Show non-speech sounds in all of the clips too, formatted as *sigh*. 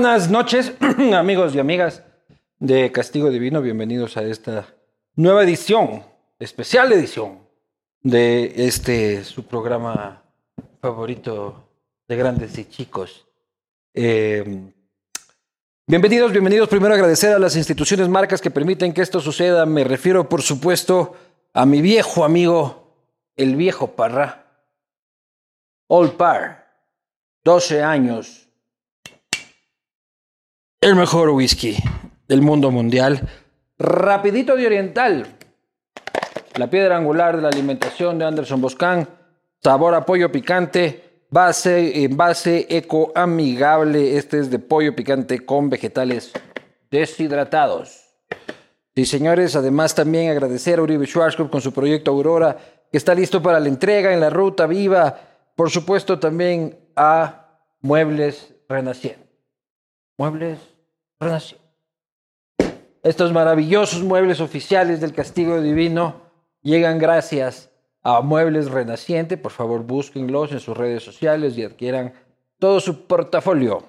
buenas noches, *clears throat* amigos y amigas de Castigo Divino. Bienvenidos a esta nueva edición, especial edición de este su programa favorito de grandes y chicos. Eh, bienvenidos, bienvenidos. Primero agradecer a las instituciones marcas que permiten que esto suceda. Me refiero, por supuesto, a mi viejo amigo, el viejo Parra. Old Par, 12 años el mejor whisky del mundo mundial. Rapidito de Oriental. La piedra angular de la alimentación de Anderson Boscan. Sabor a pollo picante. Base, base eco amigable. Este es de pollo picante con vegetales deshidratados. Sí, señores, además también agradecer a Uribe Schwarzkopf con su proyecto Aurora, que está listo para la entrega en la ruta viva. Por supuesto, también a Muebles Renacientes. Muebles Renacientes. Estos maravillosos muebles oficiales del castigo divino llegan gracias a Muebles Renaciente. Por favor, búsquenlos en sus redes sociales y adquieran todo su portafolio.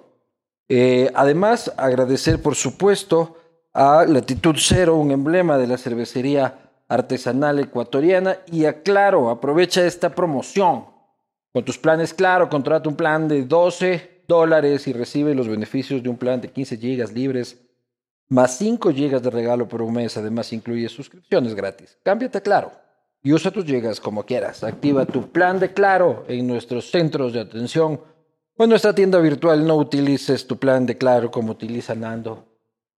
Eh, además, agradecer, por supuesto, a Latitud Cero, un emblema de la cervecería artesanal ecuatoriana. Y a Claro, aprovecha esta promoción. Con tus planes Claro, contrata un plan de 12 dólares y recibe los beneficios de un plan de 15 gigas libres más 5 gigas de regalo por un mes. Además, incluye suscripciones gratis. Cámbiate Claro y usa tus gigas como quieras. Activa tu plan de Claro en nuestros centros de atención o en nuestra tienda virtual. No utilices tu plan de Claro como utiliza Nando,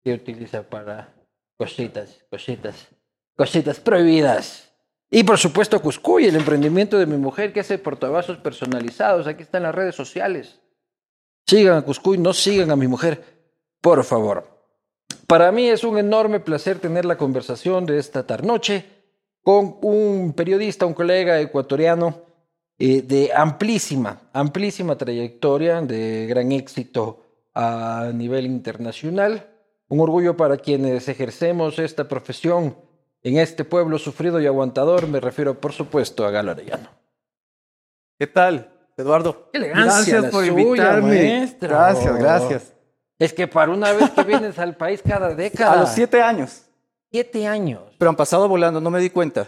que utiliza para cositas, cositas, cositas prohibidas. Y por supuesto, Cuscuy, el emprendimiento de mi mujer que hace portavasos personalizados. Aquí están las redes sociales. Sigan a Cuscuy, no sigan a mi mujer, por favor. Para mí es un enorme placer tener la conversación de esta tarnoche con un periodista, un colega ecuatoriano eh, de amplísima, amplísima trayectoria, de gran éxito a nivel internacional. Un orgullo para quienes ejercemos esta profesión en este pueblo sufrido y aguantador. Me refiero, por supuesto, a Galo Arellano. ¿Qué tal? Eduardo. Qué elegancia gracias por invitarme. Gracias, gracias. Es que para una vez que vienes al país cada década. A los siete años. Siete años. Pero han pasado volando, no me di cuenta.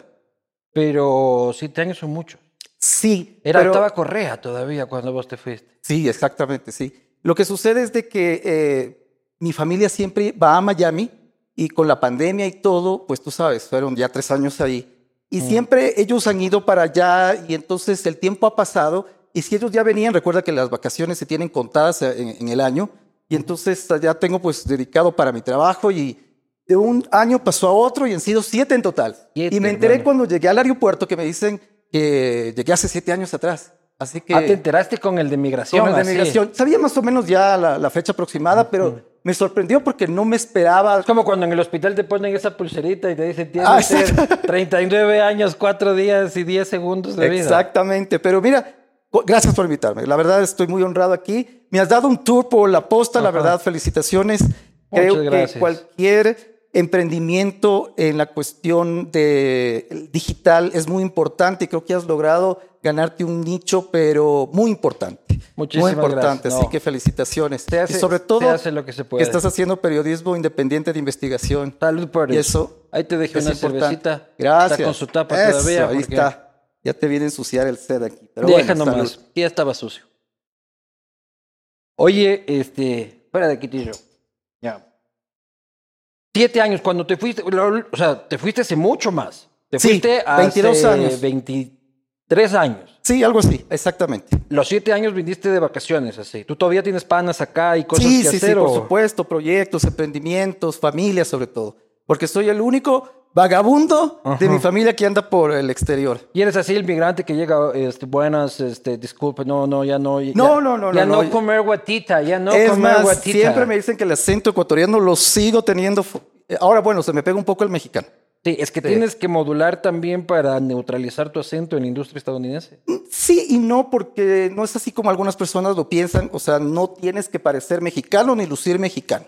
Pero siete años son muchos. Sí. Era estaba Correa todavía cuando vos te fuiste. Sí, exactamente, sí. Lo que sucede es de que eh, mi familia siempre va a Miami y con la pandemia y todo, pues tú sabes, fueron ya tres años ahí. Y mm. siempre ellos han ido para allá y entonces el tiempo ha pasado y si ellos ya venían, recuerda que las vacaciones se tienen contadas en, el año, y entonces ya tengo pues dedicado para mi trabajo y de un año pasó a otro y han sido siete en total. y me enteré cuando llegué al aeropuerto que me dicen que llegué hace siete años atrás. Así que... Ah, te enteraste con el de migración. Con el de migración. Sabía más o menos ya la, fecha aproximada, pero me sorprendió porque no me esperaba. Es como cuando en el hospital te ponen esa pulserita y te dicen, tienes 39 ah, años, 4 días y 10 segundos de vida. Exactamente, pero mira, Gracias por invitarme. La verdad estoy muy honrado aquí. Me has dado un tour por la posta, la verdad, felicitaciones. Creo que cualquier emprendimiento en la cuestión de digital es muy importante y creo que has logrado ganarte un nicho, pero muy importante. Muchísimas muy importante, así que felicitaciones. y sobre todo lo que, se puede. estás haciendo periodismo independiente de investigación. Salud por y eso. Ahí te dejé una cervecita. Gracias. Está con su tapa todavía. Ahí está. Ya te viene a ensuciar el set aquí. Pero Deja nomás. Ya estaba sucio. Oye, este. Fuera de aquí, Ya. Siete años, cuando te fuiste. O sea, te fuiste hace mucho más. Te sí, fuiste hace 22 años. 23 años. Sí, algo así, exactamente. Los siete años viniste de vacaciones, así. ¿Tú todavía tienes panas acá y cosas que hacer? Sí, sí, por supuesto. Proyectos, emprendimientos, familia sobre todo. Porque soy el único vagabundo de mi familia que anda por el exterior. Y eres así el migrante que llega, este, buenas, este, disculpe, no, no, ya no. Ya, no, no, no, ya no, no, comer guatita, ya no es comer más, guatita. Siempre me dicen que el acento ecuatoriano lo sigo teniendo. Ahora, bueno, se me pega un poco el mexicano. Sí, es que tienes que modular también para neutralizar tu acento en la industria estadounidense. Mm, sí y no, porque no es así como algunas personas lo piensan. O sea, no tienes que parecer mexicano ni lucir mexicano.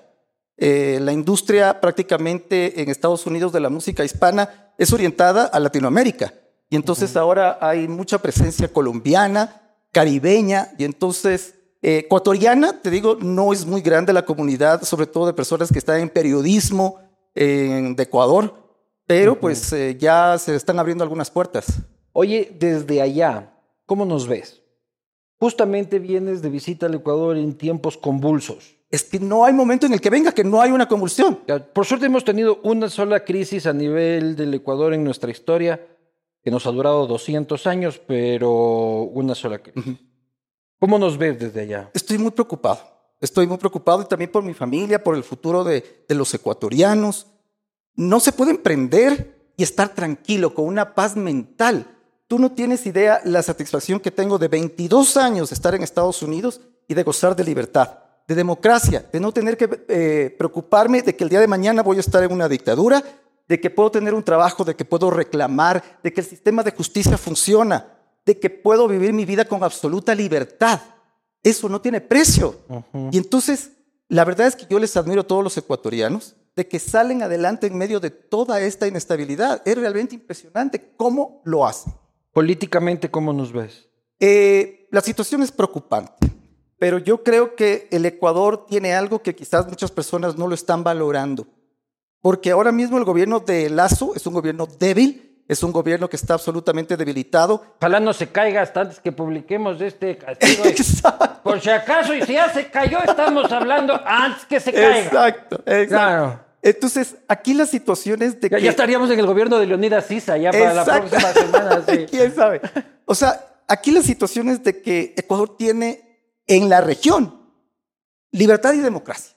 Eh, la industria prácticamente en Estados Unidos de la música hispana es orientada a Latinoamérica. Y entonces ahora hay mucha presencia colombiana, caribeña, y entonces eh, ecuatoriana, te digo, no es muy grande la comunidad, sobre todo de personas que están en periodismo de Ecuador, pero pues eh, ya se están abriendo algunas puertas. Oye, desde allá, ¿cómo nos ves? Justamente vienes de visita al Ecuador en tiempos convulsos. Es que no hay momento en el que venga que no hay una convulsión. Por suerte hemos tenido una sola crisis a nivel del Ecuador en nuestra historia, que nos ha durado 200 años, pero una sola crisis. ¿Cómo nos ves desde allá? Estoy muy preocupado. Estoy muy preocupado y también por mi familia, por el futuro de, de los ecuatorianos. No se puede emprender y estar tranquilo, con una paz mental. Tú no tienes idea la satisfacción que tengo de 22 años de estar en Estados Unidos y de gozar de libertad, de democracia, de no tener que eh, preocuparme de que el día de mañana voy a estar en una dictadura, de que puedo tener un trabajo, de que puedo reclamar, de que el sistema de justicia funciona, de que puedo vivir mi vida con absoluta libertad. Eso no tiene precio. Y entonces, la verdad es que yo les admiro a todos los ecuatorianos de que salen adelante en medio de toda esta inestabilidad. Es realmente impresionante cómo lo hacen. Políticamente, ¿cómo nos ves? Eh, la situación es preocupante, pero yo creo que el Ecuador tiene algo que quizás muchas personas no lo están valorando, porque ahora mismo el gobierno de Lazo es un gobierno débil, es un gobierno que está absolutamente debilitado. Ojalá no se caiga hasta antes que publiquemos este castigo. *laughs* Exacto. Por si acaso, y si ya se cayó, estamos hablando antes que se caiga. Exacto, exacto. Claro. Entonces, aquí la situación es de ya, que... Ya estaríamos en el gobierno de Leonidas Sisa, ya para la próxima semana. *laughs* ¿Quién sabe? O sea, aquí la situación es de que Ecuador tiene en la región libertad y democracia.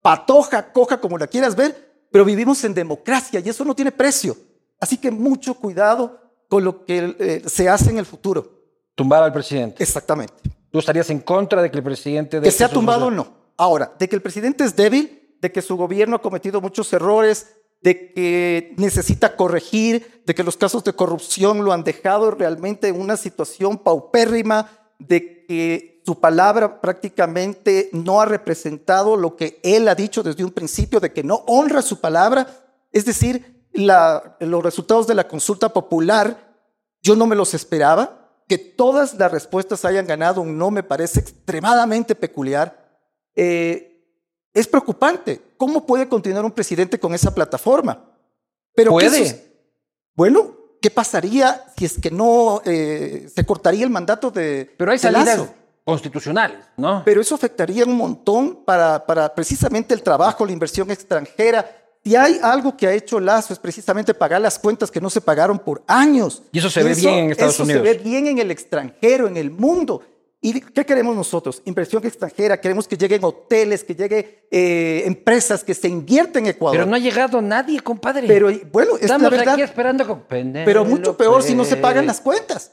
Patoja, coja, como la quieras ver, pero vivimos en democracia y eso no tiene precio. Así que mucho cuidado con lo que eh, se hace en el futuro. Tumbar al presidente. Exactamente. ¿Tú estarías en contra de que el presidente... Que sea tumbado o no. Ahora, de que el presidente es débil, de que su gobierno ha cometido muchos errores, de que necesita corregir, de que los casos de corrupción lo han dejado realmente en una situación paupérrima, de que su palabra prácticamente no ha representado lo que él ha dicho desde un principio, de que no honra su palabra. Es decir, los resultados de la consulta popular, yo no me los esperaba. Que todas las respuestas hayan ganado un no me parece extremadamente peculiar. Eh, es preocupante. ¿Cómo puede continuar un presidente con esa plataforma? Pero puede. bueno, ¿qué pasaría si es que no eh, se cortaría el mandato de Pero hay salidas constitucionales, ¿no? Pero eso afectaría un montón para, para precisamente el trabajo, la inversión extranjera. Y hay algo que ha hecho Lazo es precisamente pagar las cuentas que no se pagaron por años. Y eso se ve bien en Estados Unidos. Eso se ve bien en el extranjero, en el mundo. ¿Y qué queremos nosotros? Inversión extranjera, queremos que lleguen hoteles, que lleguen eh, empresas, que se invierten en Ecuador. Pero no ha llegado nadie, compadre. Pero bueno, es Estamos verdad. aquí esperando con Pero mucho peor si no se pagan las cuentas.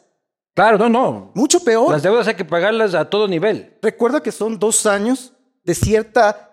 Claro, no, no. Mucho peor. Las deudas hay que pagarlas a todo nivel. Recuerda que son dos años de cierta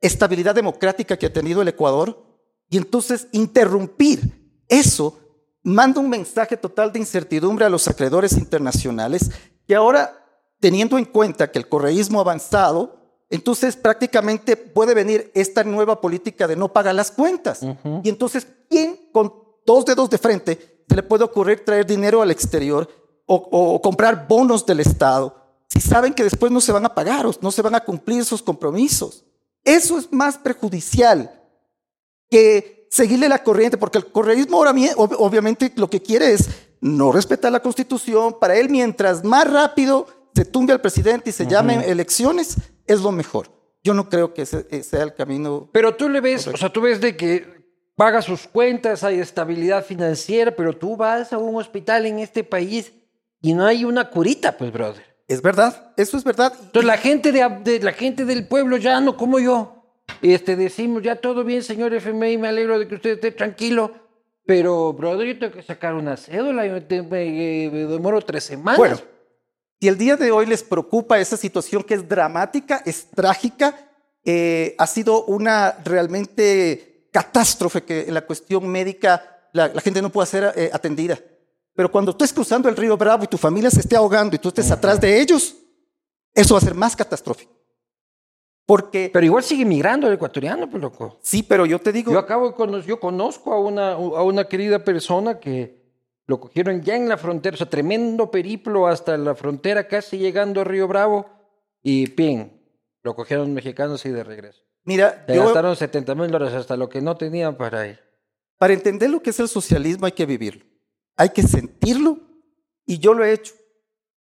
estabilidad democrática que ha tenido el Ecuador y entonces interrumpir eso manda un mensaje total de incertidumbre a los acreedores internacionales que ahora teniendo en cuenta que el correísmo ha avanzado, entonces prácticamente puede venir esta nueva política de no pagar las cuentas. Y entonces, ¿quién con dos dedos de frente se le puede ocurrir traer dinero al exterior o, comprar bonos del Estado si saben que después no se van a pagar o no se van a cumplir sus compromisos? Eso es más perjudicial que seguirle la corriente, porque el correísmo ahora obviamente lo que quiere es no respetar la constitución. Para él, mientras más rápido se tumbe al presidente y se llamen elecciones, es lo mejor. Yo no creo que ese eh, sea el camino. Pero tú le ves, o sea, tú ves de que paga sus cuentas, hay estabilidad financiera, pero tú vas a un hospital en este país y no hay una curita, pues, brother. Es verdad, eso es verdad. Entonces la gente de, la gente del pueblo ya no como yo. Este decimos ya todo bien, señor FMI, me alegro de que usted esté tranquilo. Pero, brother, yo tengo que sacar una cédula, y me, me demoro tres semanas. Bueno, si el día de hoy les preocupa esa situación que es dramática, es trágica, eh, ha sido una realmente catástrofe que en la cuestión médica la, gente no puede ser eh, atendida. Pero cuando tú estés cruzando el río Bravo y tu familia se esté ahogando y tú estés atrás de ellos, eso va a ser más catastrófico. Porque, Pero igual sigue migrando el ecuatoriano, pues loco. sí, pero yo te digo, Yo acabo de yo conozco a una, a una querida persona que lo cogieron ya en la frontera, o sea, tremendo periplo hasta la frontera, casi llegando a Río Bravo, y pin, lo cogieron mexicanos y de regreso. mira, Le yo, gastaron 70 mil dólares hasta lo que no tenían para ir. para entender lo que es el socialismo hay que vivirlo. Hay que sentirlo y yo lo he hecho.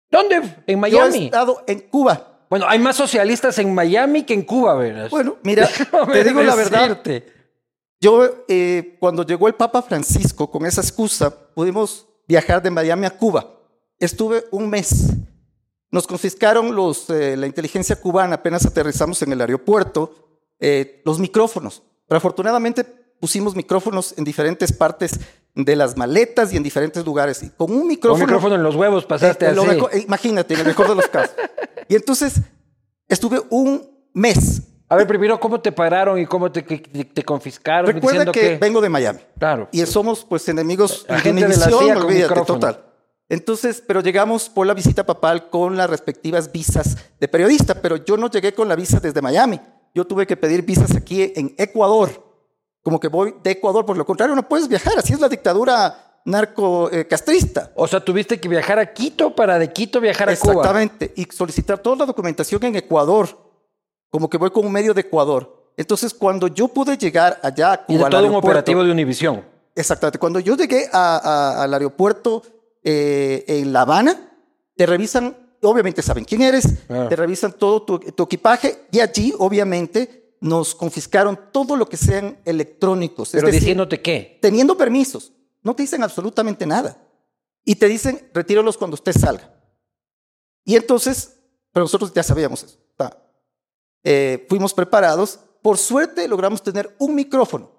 ¿Dónde? En Yo he Miami. estado en Cuba. Bueno, hay más socialistas en Miami que en Cuba, ¿verdad? Bueno, mira, *laughs* te digo la verdad. Yo, eh, cuando llegó el Papa Francisco, con esa excusa, pudimos viajar de Miami a Cuba. Estuve un mes. Nos confiscaron los, eh, la inteligencia cubana apenas aterrizamos en el aeropuerto, eh, los micrófonos. Pero afortunadamente pusimos micrófonos en diferentes partes de las maletas y en diferentes lugares. Y con un micrófono... un micrófono en los huevos pasaste así. imagínate, en el mejor de los casos. Y entonces estuve un mes. A ver, primero, ¿cómo te pararon y cómo te, te- te confiscaron? Recuerda que, vengo de Miami. Claro. Y somos pues enemigos Agente de de la CIA con olvídate, micrófono. total. Entonces, pero llegamos por la visita papal con las respectivas visas de periodista, pero yo no llegué con la visa desde Miami. Yo tuve que pedir visas aquí en Ecuador. Como que voy de Ecuador, por lo contrario no puedes viajar, así es la dictadura narco eh, castrista. O sea, tuviste que viajar a Quito para de Quito viajar a Cuba. Exactamente, y solicitar toda la documentación en Ecuador, como que voy con un medio de Ecuador. Entonces, cuando yo pude llegar allá a Cuba, Y de todo un operativo de Univisión. Exactamente. Cuando yo llegué a- a- al aeropuerto eh, en La Habana, te revisan, obviamente saben quién eres, Claro. te revisan todo tu, tu equipaje y allí, obviamente, nos confiscaron todo lo que sean electrónicos. Pero es decir, diciéndote qué. teniendo permisos. No te dicen absolutamente nada. Y te dicen, retíralos cuando usted salga. Y entonces, pero nosotros ya sabíamos eso. Eh, fuimos preparados. Por suerte logramos tener un micrófono.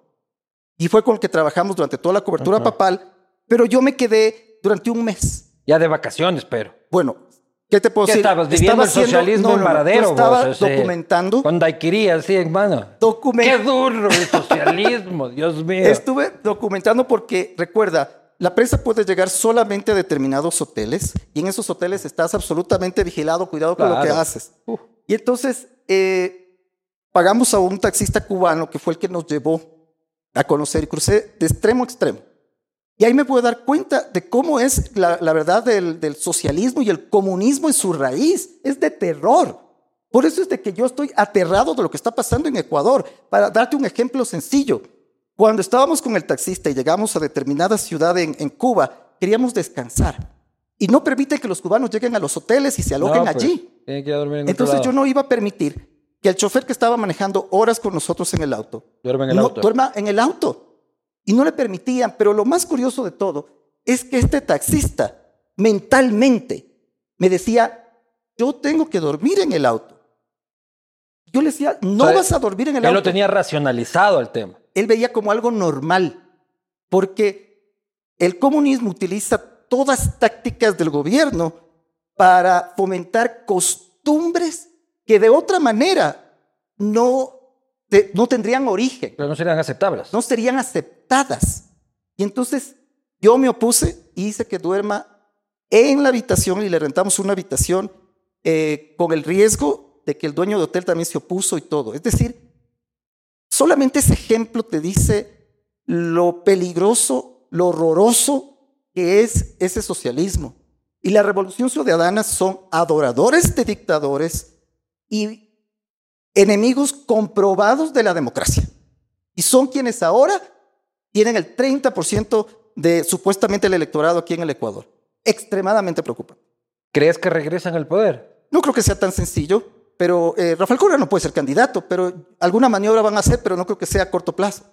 Y fue con el que trabajamos durante toda la cobertura papal. Pero yo me quedé durante un mes. Ya de vacaciones, pero. Bueno, ¿qué te puedo ¿Qué decir? estabas viviendo el haciendo- socialismo en yo Varadero? estaba vos, ese- documentando. Con daiquiría, sí, hermano. document- Qué duro el socialismo, *laughs* Dios mío. Estuve documentando porque, recuerda, la prensa puede llegar solamente a determinados hoteles y en esos hoteles estás absolutamente vigilado, cuidado con lo que Claro. haces. Uf. Y entonces eh, pagamos a un taxista cubano que fue el que nos llevó a conocer y crucé de extremo a extremo. Y ahí me puedo dar cuenta de cómo es la, la verdad del, del socialismo y el comunismo en su raíz. Es de terror. Por eso es de que yo estoy aterrado de lo que está pasando en Ecuador. Para darte un ejemplo sencillo. Cuando estábamos con el taxista y llegamos a determinada ciudad en, en Cuba, queríamos descansar. Y no permiten que los cubanos lleguen a los hoteles y se alojen No, pues, allí. Tienen que ir a dormir en Entonces yo no iba a permitir que el chofer que estaba manejando horas con nosotros en el auto, en el no, auto. duerma en el auto. Y no le permitían. Pero lo más curioso de todo es que este taxista mentalmente me decía, yo tengo que dormir en el auto. Yo le decía, no O sea, vas a dormir en el Él auto lo tenía racionalizado el tema. él veía como algo normal, porque el comunismo utiliza todas tácticas del gobierno para fomentar costumbres que de otra manera no, te- no tendrían origen, Pero no serían aceptables. no serían aceptadas. Y entonces yo me opuse y hice que duerma en la habitación y le rentamos una habitación eh, con el riesgo de que el dueño de hotel también se opuso y todo. Es decir, solamente ese ejemplo te dice lo peligroso, lo horroroso que es ese socialismo. Y la revolución ciudadana son adoradores de dictadores y enemigos comprobados de la democracia. Y son quienes ahora tienen el 30% de supuestamente el electorado aquí en el Ecuador. Extremadamente preocupante. ¿Crees que regresan al poder? No creo que sea tan sencillo, pero eh, Rafael Correa no puede ser candidato, pero alguna maniobra van a hacer, pero no creo que sea a corto plazo.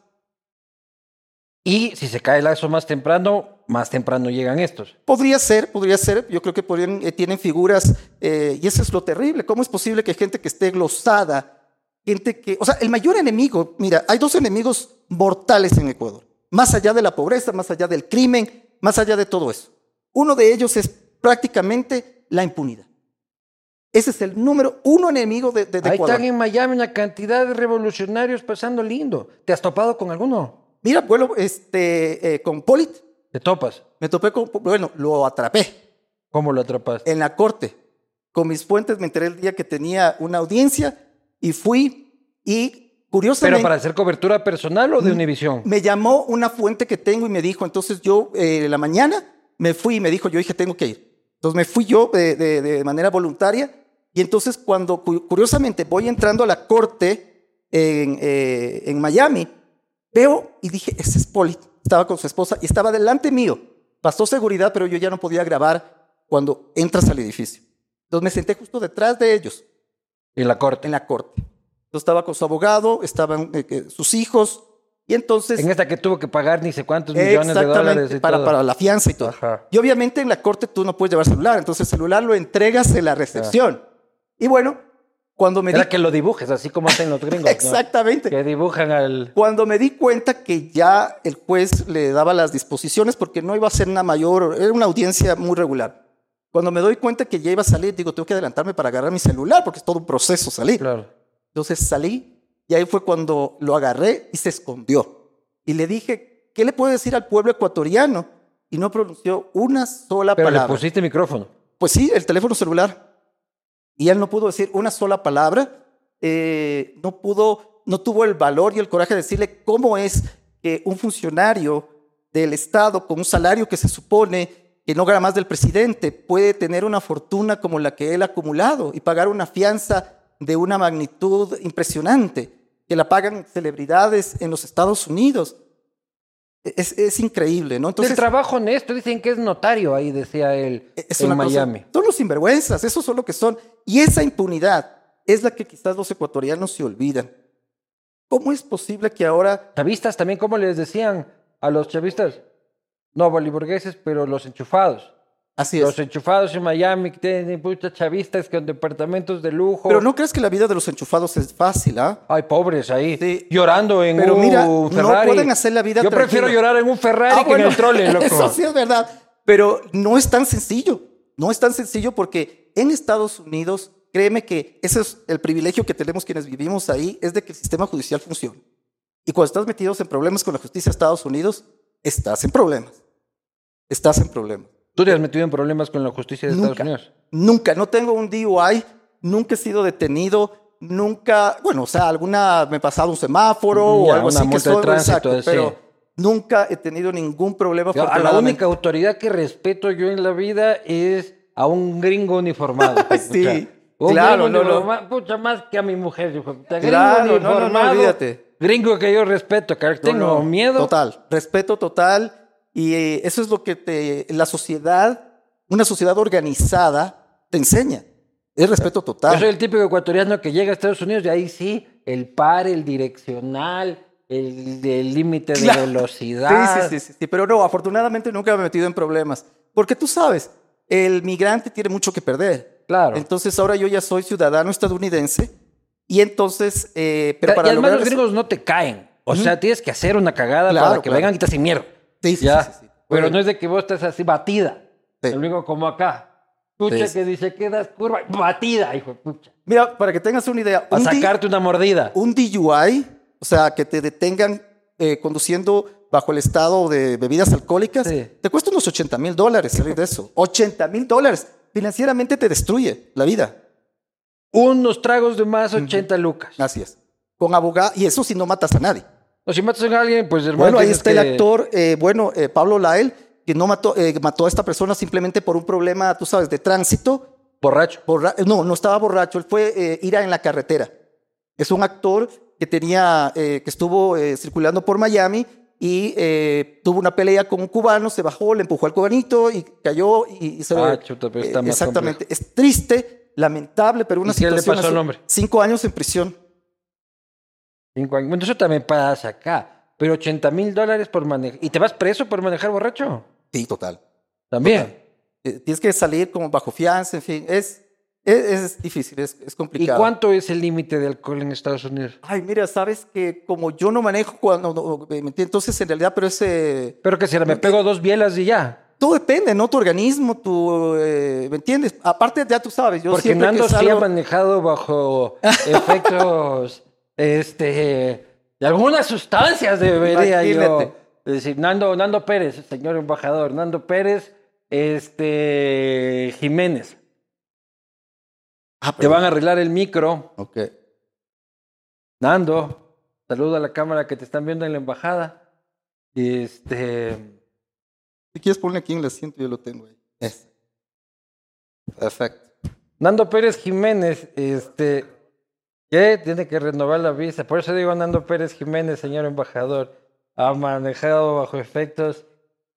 Y si se cae el lazo más temprano, más temprano llegan estos. Podría ser, podría ser. Yo creo que podrían, eh, tienen figuras, eh, y eso es lo terrible. ¿Cómo es posible que gente que esté glosada, gente que, o sea, el mayor enemigo, mira, hay dos enemigos mortales en Ecuador, más allá de la pobreza, más allá del crimen, más allá de todo eso. Uno de ellos es prácticamente la impunidad. Ese es el número uno enemigo de, de- de Ahí Ecuador. están en Miami una cantidad de revolucionarios pasando lindo. ¿Te has topado con alguno? Mira, vuelo este, eh, con Polit, ¿Te topas? me topé con, bueno, lo atrapé. ¿Cómo lo atrapaste? en la corte. Con mis fuentes me enteré el día que tenía una audiencia Y fui y curiosamente... ¿Pero para hacer cobertura personal o de Mm, Univisión? Me llamó una fuente que tengo y me dijo, entonces yo eh, la mañana me fui y me dijo, yo dije, tengo que ir. Entonces me fui yo de, de- de manera voluntaria y entonces cuando cu- curiosamente voy entrando a la corte en, eh, en Miami, veo y dije, ese es Poli. Estaba con su esposa y estaba delante mío. Pasó seguridad, pero yo ya no podía grabar cuando entras al edificio. Entonces me senté justo detrás de ellos En la corte. en la corte. Yo estaba con su abogado, estaban eh, eh, sus hijos y entonces... En esta que tuvo que pagar ni sé cuántos millones de dólares y para, todo. para la fianza y todo. Ajá. Y obviamente en la corte tú no puedes llevar celular, entonces el celular lo entregas en la recepción. Y bueno, cuando me di... Era que lo dibujes, así como hacen los gringos. ¿no? Exactamente. Que dibujan al... Cuando me di cuenta que ya el juez le daba las disposiciones porque no iba a ser una mayor, era una audiencia muy regular. Cuando me doy cuenta que ya iba a salir, digo, tengo que adelantarme para agarrar mi celular porque es todo un proceso salir. Claro. Entonces salí y ahí fue cuando lo agarré y se escondió. Y le dije, ¿qué le puedo decir al pueblo ecuatoriano? Y no pronunció una sola Pero le palabra. pusiste micrófono. Pues sí, el teléfono celular. Y él no pudo decir una sola palabra. eh, no pudo, no tuvo el valor y el coraje de decirle cómo es que un funcionario del Estado con un salario que se supone que no gana más del presidente puede tener una fortuna como la que él ha acumulado y pagar una fianza de una magnitud impresionante, que la pagan celebridades en los Estados Unidos. Es, es increíble, ¿no? Entonces, el trabajo honesto, dicen que es notario, ahí decía él, es en una Miami. Cosa, son los sinvergüenzas, esos son lo que son. Y esa impunidad es la que quizás los ecuatorianos se olvidan. ¿Cómo es posible que ahora... Chavistas también, ¿cómo les decían a los chavistas? No boliburgueses, pero los enchufados. Así es. Los enchufados en Miami que tienen muchos chavistas con departamentos de lujo. Pero no crees que la vida de los enchufados es fácil, ¿ah? Ay, pobres ahí. Sí. Llorando en Pero un mira, Ferrari. no pueden hacer la vida Yo tranquila. prefiero llorar en un Ferrari Ah, que bueno, en el trole, loco. Eso sí es verdad. Pero no es tan sencillo. No es tan sencillo porque en Estados Unidos, créeme que ese es el privilegio que tenemos quienes vivimos ahí, es de que el sistema judicial funcione. Y cuando estás metidos en problemas con la justicia de Estados Unidos, estás en problemas. Estás en problemas. ¿Tú te has metido en problemas con la justicia de Nunca. Estados Unidos? Nunca, no tengo un DUI, nunca he sido detenido, nunca, bueno, o sea, alguna me he pasado un semáforo o Ya, algo una así que de tránsito, exacto, sí. pero nunca he tenido ningún problema. Yo, a la única autoridad que respeto yo en la vida es a un gringo uniformado. *laughs* Sí, Pucha. Un claro, gringo no, no. uniformado, Pucha, más que a mi mujer. Hijo. Puta, gringo Claro, no, no, no, olvídate. Gringo que yo respeto, que tengo No, no, miedo. Total, respeto total. Y eh, eso es lo que te, la sociedad, una sociedad organizada, te enseña. Es respeto total. Yo soy el típico ecuatoriano que llega a Estados Unidos y ahí sí, el par, el direccional, el límite de Claro. velocidad. Sí, sí, sí, sí, pero no, afortunadamente nunca me he metido en problemas. Porque tú sabes, el migrante tiene mucho que perder. Claro. Entonces ahora yo ya soy ciudadano estadounidense y entonces, eh, pero y para además lograr los eso- gringos no te caen. O sea, tienes que hacer una cagada Claro, para que claro. vengan y te hacen mierda. Sí, sí, ya. sí, sí, sí. Pero no es de que vos estés así batida. El único como acá. Pucha que dice que das curva. Batida, hijo de pucha. Mira, para que tengas una idea, A un, sacarte una mordida. un DUI, o sea, que te detengan eh, conduciendo bajo el estado de bebidas alcohólicas, te cuesta unos 80 mil dólares salir de eso. 80 mil dólares. Financieramente te destruye la vida. Unos tragos de más, 80 lucas. Así es. Con abogado, y eso si no matas a nadie. O si matas a alguien, pues hermano. Bueno, ahí está que- el actor, eh, bueno, eh, Pablo Lael, que no mató, eh, mató a esta persona simplemente por un problema, tú sabes, de tránsito. Borracho. Borra- no, no estaba borracho, él fue eh, ira en la carretera. Es un actor que tenía, que estuvo circulando por Miami y eh, tuvo una pelea con un cubano, se bajó, le empujó al cubanito y cayó y, y se Ah, chuta, pero está eh, más Exactamente. Es triste, lamentable, pero una ¿Y qué le situación pasó al hombre? Cinco años en prisión. Cinco años. Bueno, eso también pasa acá. Pero 80 mil dólares por manejar. ¿Y te vas preso por manejar borracho? Sí, total. También. Eh, tienes que salir como bajo fianza, en fin, es, es, es difícil, es, es ¿Y complicado. cuánto es el límite de alcohol en Estados Unidos? Ay, mira, sabes que como yo no manejo cuando, no, ¿me entiendes? entonces en realidad, pero ese, Pero que si me pego dos bielas y ya. todo depende, ¿no? Tu organismo, tu, eh, ¿me entiendes? Aparte, ya tú sabes, yo Porque siempre Nando que sí ha salgo, manejado bajo *laughs* efectos, este, de algunas sustancias debería yo decir. Nando, Nando Pérez, señor embajador, Nando Pérez, este, Jiménez. Ah, Te van a arreglar el micro Ok. Nando, saluda a la cámara que te están viendo en la embajada. Este. Si quieres ponerle aquí en el asiento, yo lo tengo ahí. Es. Perfecto. Nando Pérez Jiménez, este. Que tiene que renovar la visa. Por eso digo Nando Pérez Jiménez, señor embajador. Ha manejado bajo efectos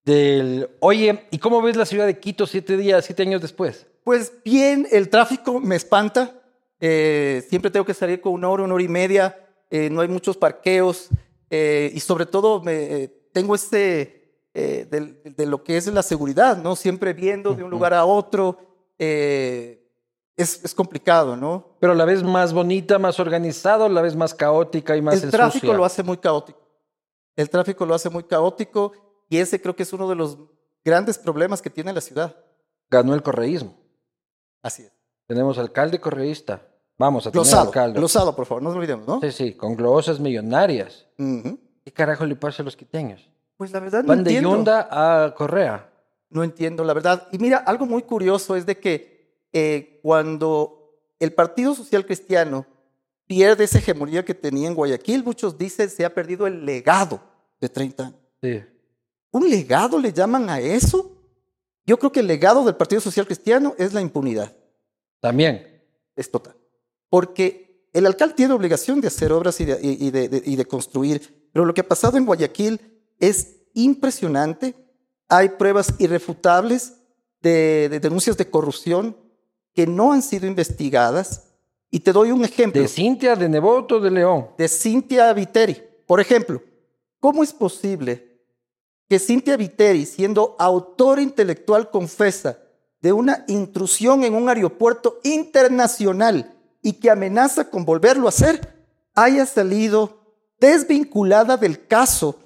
del. Oye, ¿y cómo ves la ciudad de Quito siete días, siete años después? Pues bien, el tráfico me espanta. Eh, siempre tengo que salir con una hora, una hora y media. Eh, no hay muchos parqueos. eh, y sobre todo me, eh, tengo este de, lo que es la seguridad, ¿no? Siempre viendo de un lugar a otro. eh, es, es complicado, ¿no? Pero la ves más bonita, más organizada, o la ves más caótica y más el tráfico ensucia? lo hace muy caótico. El tráfico lo hace muy caótico y ese creo que es uno de los grandes problemas que tiene la ciudad. Ganó el correísmo. Así es. Tenemos alcalde correísta. Vamos a tener Glosado, alcalde. glosado, por favor, no nos olvidemos, ¿no? Sí, sí, con glosas millonarias. Ujú. ¿Qué carajo le pasa a los quiteños? Pues la verdad no Van de entiendo. Yunda a Correa. No entiendo, la verdad. Y mira, algo muy curioso es de que eh, cuando el Partido Social Cristiano pierde esa hegemonía que tenía en Guayaquil, muchos dicen se ha perdido el legado de 30 años. Sí. ¿Un legado le llaman a eso? Yo creo que el legado del Partido Social Cristiano es la impunidad. También. Es total. Porque el alcalde tiene obligación de hacer obras y de, y- de- de- y de construir, pero lo que ha pasado en Guayaquil es impresionante. Hay pruebas irrefutables de denuncias de corrupción que no han sido investigadas. Y te doy un ejemplo De Cintia, de Neboto, de León. de Cintia Viteri. Por ejemplo, ¿cómo es posible que Cintia Viteri, siendo autor intelectual confesa de una intrusión en un aeropuerto internacional y que amenaza con volverlo a hacer, haya salido desvinculada del caso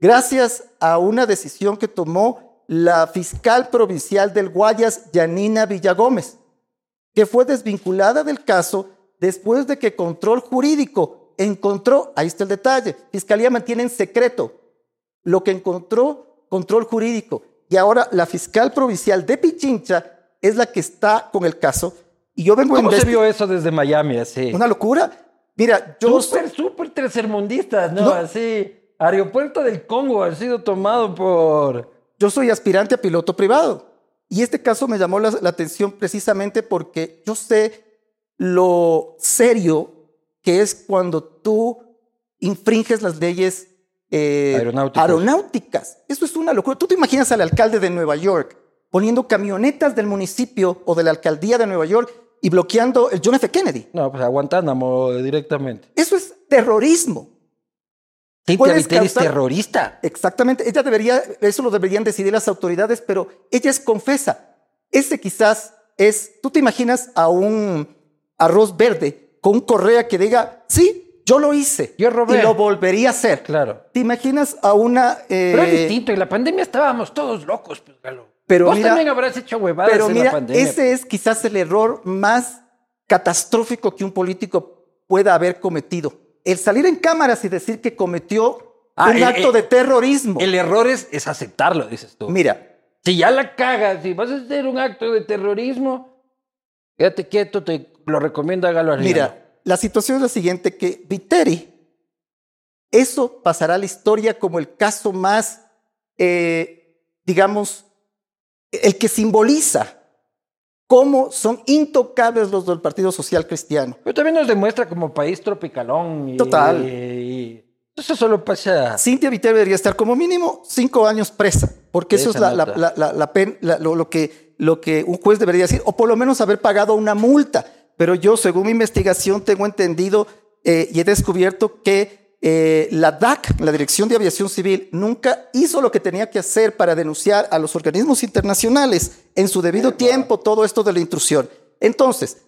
gracias a una decisión que tomó la fiscal provincial del Guayas, Yanina Villagómez? Que fue desvinculada del caso después de que Control Jurídico encontró, ahí está el detalle, Fiscalía mantiene en secreto lo que encontró Control Jurídico. Y ahora la fiscal provincial de Pichincha es la que está con el caso. Y yo vengo ¿Cómo se vio eso desde Miami así? Una locura. Mira, yo Súper, súper tercermundistas, ¿no? No. Así. Aeropuerto del Congo ha sido tomado por. yo soy aspirante a piloto privado. Y este caso me llamó la, la atención precisamente porque yo sé lo serio que es cuando tú infringes las leyes eh, Aeronáuticas. aeronáuticas. Eso es una locura. Tú te imaginas al alcalde de Nueva York poniendo camionetas del municipio o de la alcaldía de Nueva York y bloqueando el John F. Kennedy. No, pues a Guantánamo directamente. Eso es terrorismo. Cintia Puedes es terrorista. Exactamente, ella debería, eso lo deberían decidir las autoridades, pero ella es confesa. Ese quizás es, tú te imaginas a un arroz verde con un correa que diga, sí, yo lo hice. Yo robé. Y lo volvería a hacer. Claro. ¿Te imaginas a una... eh, Pero es distinto. En la pandemia estábamos todos locos, pues, Galo. Pero Vos mira- también habrás hecho huevadas Pero en mira, la pandemia. ese es quizás el error más catastrófico que un político pueda haber cometido. El salir en cámaras y decir que cometió Ah, un el- acto el- de terrorismo. El error es, es aceptarlo, dices tú. Mira, Si ya la cagas, si vas a hacer un acto de terrorismo, quédate quieto, te lo recomiendo hágalo arriba. Mira, la situación es la siguiente, que Viteri, eso pasará a la historia como el caso más, eh, digamos, el que simboliza cómo son intocables los del Partido Social Cristiano. Pero también nos demuestra como país tropicalón. Y, Total. y- eso solo pasa. Cintia Viteri debería estar como mínimo cinco años presa, porque eso es la, la- la- pen- lo, lo que, lo que un juez debería decir, o por lo menos haber pagado una multa. Pero yo, según mi investigación, tengo entendido eh, y he descubierto que eh, la DAC, la Dirección de Aviación Civil, nunca hizo lo que tenía que hacer para denunciar a los organismos internacionales en su debido tiempo todo esto de la intrusión. Entonces,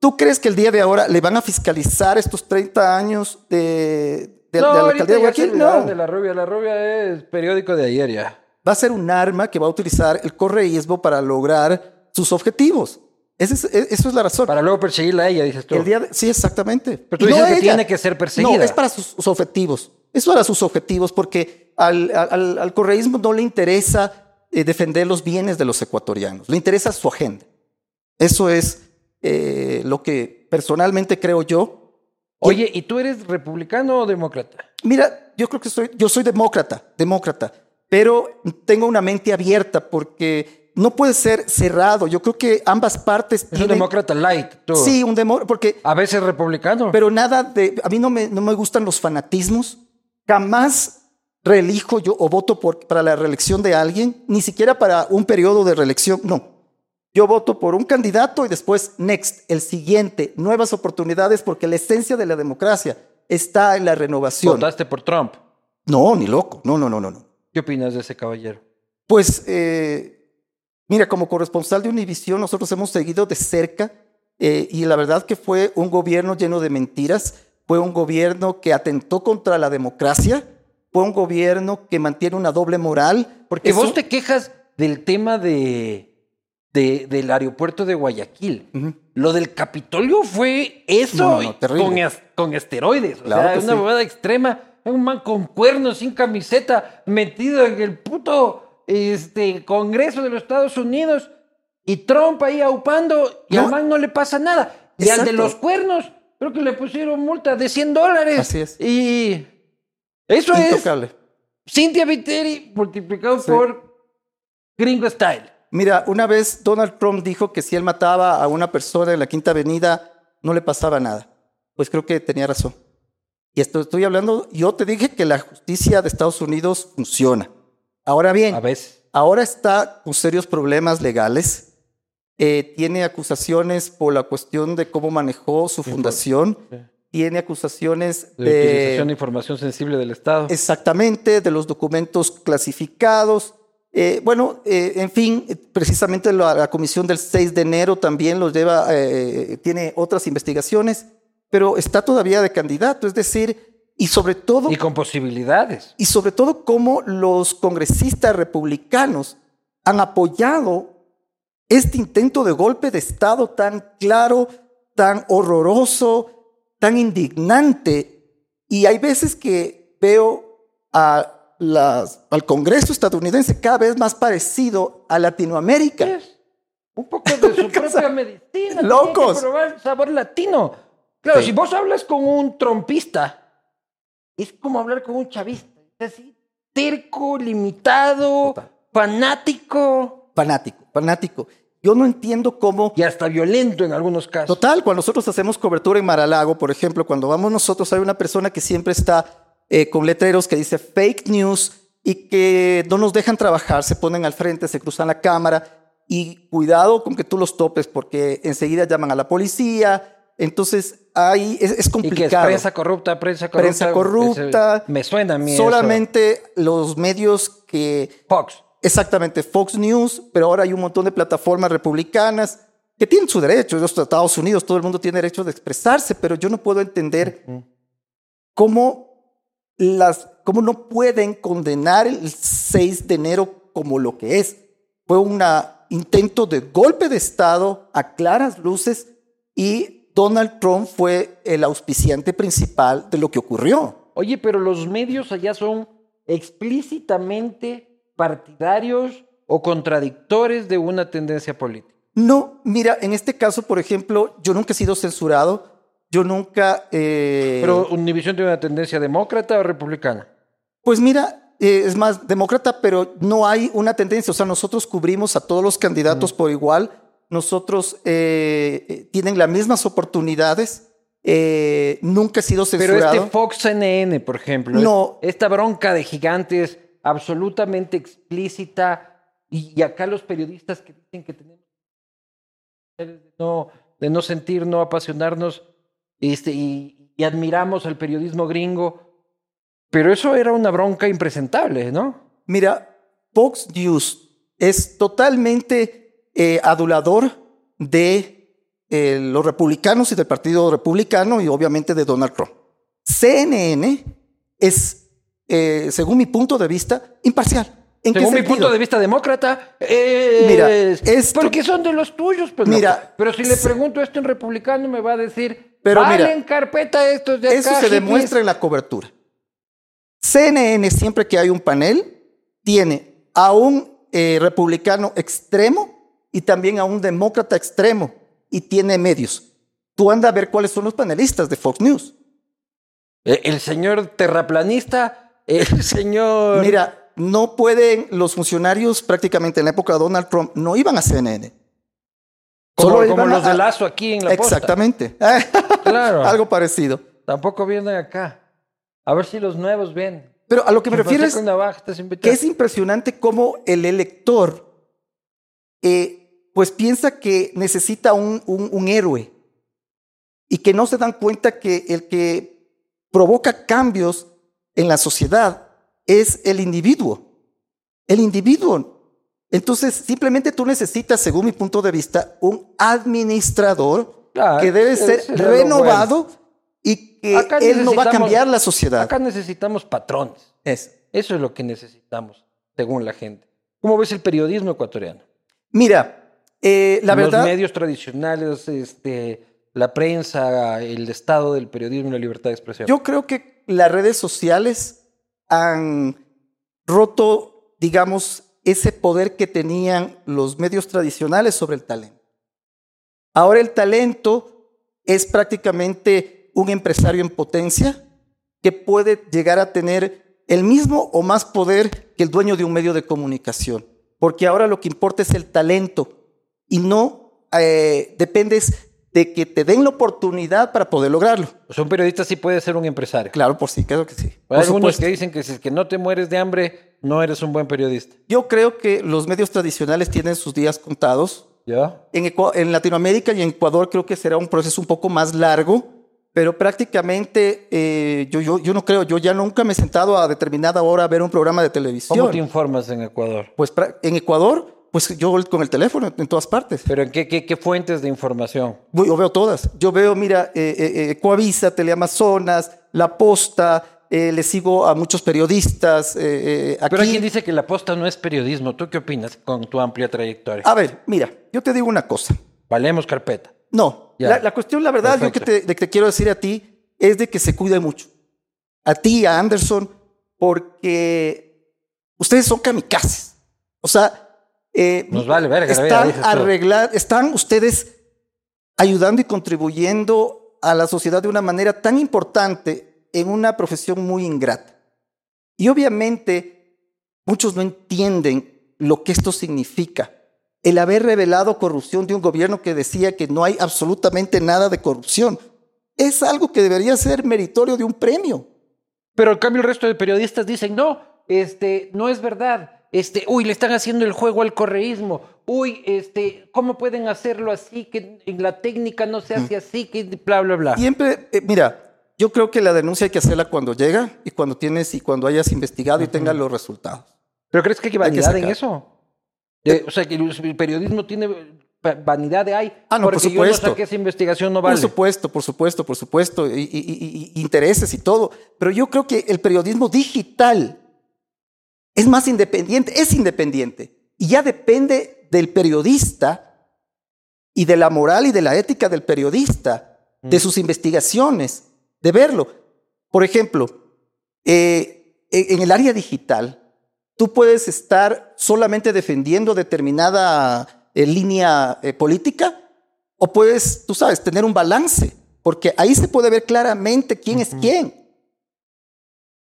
¿tú crees que el día de ahora le van a fiscalizar estos 30 años de, de- de la alcaldía de Guayaquil? No. de la rubia. La rubia es periódico de ayer ya. va a ser un arma que va a utilizar el correísmo para lograr sus objetivos. Ese es- e- eso es la razón. Para luego perseguirla a ella, dices tú. el día de- sí, exactamente. Pero tú que ella. tiene que ser perseguida. No, es para sus, sus objetivos. Es para sus objetivos porque al, al- al correísmo no le interesa eh, defender los bienes de los ecuatorianos. Le interesa su agenda. Eso es eh, lo que personalmente creo yo. Oye, ¿y tú eres republicano o demócrata? Mira, yo creo que soy, yo soy demócrata, demócrata, pero tengo una mente abierta porque no puede ser cerrado. Yo creo que ambas partes Es un demócrata light, tú. Sí, un demócrata, porque... A veces republicano. Pero nada de... A mí no me, no me gustan los fanatismos. Jamás reelijo yo o voto por, para la reelección de alguien, ni siquiera para un periodo de reelección, no. Yo voto por un candidato y después, next, el siguiente, nuevas oportunidades, porque la esencia de la democracia está en la renovación. ¿Votaste por Trump? No, ni loco. No, no, no, no. no. ¿Qué opinas de ese caballero? Pues, eh, mira, como corresponsal de Univisión, nosotros hemos seguido de cerca eh, y la verdad que fue un gobierno lleno de mentiras, fue un gobierno que atentó contra la democracia, fue un gobierno que mantiene una doble moral. Porque vos te quejas del tema de, de- del aeropuerto de Guayaquil. Lo del Capitolio fue eso No, no, terrible. con, es- con esteroides. O Claro sea, que una sí. bobada extrema. Un man con cuernos, sin camiseta, metido en el puto este, Congreso de los Estados Unidos. Y Trump ahí aupando y No. al man no le pasa nada. Y al de los cuernos, creo que le pusieron multa de 100 dólares. Así es. Y eso es. Cynthia Viteri multiplicado Sí. por Gringo Style. Mira, una vez Donald Trump dijo que si él mataba a una persona en la Quinta Avenida, no le pasaba nada. Pues creo que tenía razón. Y esto estoy hablando, yo te dije que la justicia de Estados Unidos funciona. Ahora bien, A veces. ahora está con serios problemas legales. Eh, tiene acusaciones por la cuestión de cómo manejó su fundación. Tiene acusaciones De utilización de información sensible del Estado. Exactamente, de los documentos clasificados. Eh, bueno, eh, en fin, eh, precisamente la, la comisión del 6 de enero también los lleva, eh, tiene otras investigaciones, pero está todavía de candidato, es decir, y sobre todo, Y con posibilidades. y sobre todo cómo los congresistas republicanos han apoyado este intento de golpe de Estado tan claro, tan horroroso, tan indignante. Y hay veces que veo a las- al Congreso estadounidense cada vez más parecido a Latinoamérica. Un poco *laughs* de su propia medicina. Locos. Que probar el sabor latino. Claro, Sí. si vos hablas con un trompista, es como hablar con un chavista. Es así, terco, limitado, Total. fanático Fanático, fanático. Yo no entiendo cómo y hasta violento en algunos casos. Total, cuando nosotros hacemos cobertura en Maralago, por ejemplo, cuando vamos nosotros, hay una persona que siempre está eh, con letreros que dice fake news y que no nos dejan trabajar, se ponen al frente, se cruzan la cámara y cuidado con que tú los topes porque enseguida llaman a la policía. Entonces, ahí es, es Y que es complicado. prensa corrupta, prensa corrupta. Prensa corrupta. Me suena a mí. eso. Solamente los medios que Fox. Exactamente, Fox News, pero ahora hay un montón de plataformas republicanas que tienen su derecho. Los Estados Unidos, todo el mundo tiene derecho de expresarse, pero yo no puedo entender cómo, las, cómo no pueden condenar el 6 de enero como lo que es. Fue un intento de golpe de Estado a claras luces y Donald Trump fue el auspiciante principal de lo que ocurrió. Oye, pero los medios allá son explícitamente partidarios o contradictores de una tendencia política. No, mira, en este caso, por ejemplo, yo nunca he sido censurado, yo nunca... eh, Pero Univision tiene una tendencia demócrata o republicana. Pues mira, eh, es más demócrata, pero no hay una tendencia, o sea, nosotros cubrimos a todos los candidatos por igual, nosotros eh, eh, tienen las mismas oportunidades, eh, nunca he sido Pero censurado. este Fox CNN, por ejemplo, No. esta bronca de gigantes absolutamente explícita y, y acá los periodistas que dicen que tenemos de no, de no sentir, no apasionarnos este, y, y admiramos al periodismo gringo, pero eso era una bronca impresentable, ¿no? Mira, Fox News es totalmente eh, adulador de eh, los republicanos y del Partido Republicano y obviamente de Donald Trump. CNN es, eh, según mi punto de vista, imparcial. ¿En Según mi punto de vista demócrata, es... Mira, esto- porque son de los tuyos, pues. Mira, pero si le pregunto esto en republicano, me va a decir, Pero mira, valen carpeta estos de acá. Eso se hippies". demuestra en la cobertura. CNN, siempre que hay un panel, tiene a un eh, republicano extremo y también a un demócrata extremo y tiene medios. Tú anda a ver cuáles son los panelistas de Fox News. Eh, El señor terraplanista, el *laughs* señor... Mira, no pueden los funcionarios prácticamente en la época de Donald Trump, no iban a CNN. como, Solo como los a- de Lazo aquí en la posta. Exactamente. Claro. *laughs* Algo parecido. Tampoco vienen acá. A ver si los nuevos vienen. Pero a lo que me refiero es Con navaja, estás que es impresionante cómo el elector eh, pues piensa que necesita un, un- un héroe y que no se dan cuenta que el que provoca cambios en la sociedad es el individuo. El individuo. Entonces, simplemente tú necesitas, según mi punto de vista, un administrador Claro, que debe ser renovado y que Acá él no va a cambiar la sociedad. Acá necesitamos patrones. Es. Eso es lo que necesitamos, según la gente. ¿Cómo ves el periodismo ecuatoriano? Mira, eh, la Los verdad, medios tradicionales, este, la prensa, el estado del periodismo y la libertad de expresión. yo creo que las redes sociales han roto, digamos, ese poder que tenían los medios tradicionales sobre el talento. Ahora el talento es prácticamente un empresario en potencia que puede llegar a tener el mismo o más poder que el dueño de un medio de comunicación, porque ahora lo que importa es el talento y no eh, dependes de que te den la oportunidad para poder lograrlo. O sea, un periodista sí puede ser un empresario. Claro, por sí, claro que sí. Hay algunos que dicen que si es que no te mueres de hambre, no eres un buen periodista. Yo creo que los medios tradicionales tienen sus días contados. ¿Ya? En Latinoamérica y en Ecuador creo que será un proceso un poco más largo, pero prácticamente eh, yo, yo, yo no creo, yo ya nunca me he sentado a determinada hora a ver un programa de televisión. ¿Cómo te informas en Ecuador? Pues en Ecuador, pues yo con el teléfono en todas partes. ¿Pero en qué, qué, qué fuentes de información? Yo veo todas. Yo veo, mira, eh, eh, eh, Coavisa, Teleamazonas, La Posta, eh, le sigo a muchos periodistas. eh, eh, aquí. Pero hay quien dice que la posta no es periodismo. ¿Tú qué opinas con tu amplia trayectoria? A ver, mira, yo te digo una cosa. Valemos carpeta. No, La, la cuestión, la verdad, yo que te, de que te quiero decir a ti es de que se cuide mucho. A ti, a Anderson, porque ustedes son kamikazes. O sea, eh, Nos vale verga la vida, están arreglar, están ustedes ayudando y contribuyendo a la sociedad de una manera tan importante en una profesión muy ingrata. Y obviamente muchos no entienden lo que esto significa. El haber revelado corrupción de un gobierno que decía que no hay absolutamente nada de corrupción es algo que debería ser meritorio de un premio. Pero en cambio el resto de periodistas dicen, no, este, no es verdad. Este, uy, le están haciendo el juego al correísmo. Uy, este, ¿cómo pueden hacerlo así? Que en la técnica no se hace así, que bla, bla, bla. Siempre, eh, mira, yo creo que la denuncia hay que hacerla cuando llega y cuando tienes y cuando hayas investigado y tengas los resultados. ¿Pero crees que hay Hay que vanidad en eso? De- o sea, que el periodismo tiene va- vanidad de ay, Ah, no, por porque yo no supuesto. saqué esa investigación no vale. Por supuesto, por supuesto, por supuesto, y, y- y- y intereses y todo. Pero yo creo que el periodismo digital es más independiente, es independiente. Y ya depende del periodista y de la moral y de la ética del periodista, de sus investigaciones, de verlo. Por ejemplo, eh, en el área digital, tú puedes estar solamente defendiendo determinada eh, línea eh, política o puedes, tú sabes, tener un balance, porque ahí se puede ver claramente quién es quién.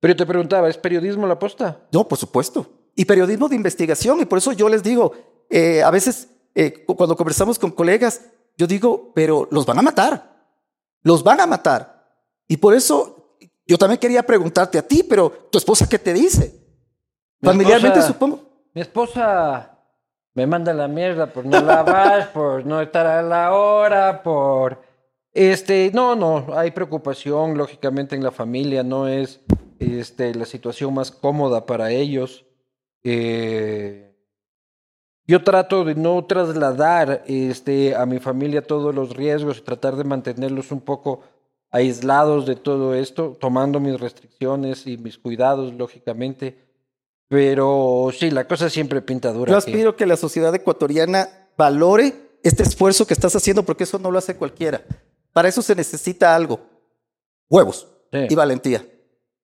Pero yo te preguntaba, ¿es periodismo la posta? No, por supuesto. Y periodismo de investigación, y por eso yo les digo, eh, a veces cu- cuando conversamos con colegas, yo digo, pero los van a matar, los van a matar. Y por eso yo también quería preguntarte a ti, pero tu esposa, ¿qué te dice? Mi Familiarmente, esposa- supongo. Mi esposa me manda la mierda por no lavar, *laughs* por no estar a la hora, por... Este, no, no, hay preocupación, lógicamente, en la familia, no es este, la situación más cómoda para ellos. Eh, yo trato de no trasladar este, a mi familia todos los riesgos y tratar de mantenerlos un poco aislados de todo esto, tomando mis restricciones y mis cuidados, lógicamente. Pero sí, la cosa siempre pinta dura. Yo aspiro que la sociedad ecuatoriana valore este esfuerzo que estás haciendo, porque eso no lo hace cualquiera. Para eso se necesita algo. Huevos Sí. y valentía.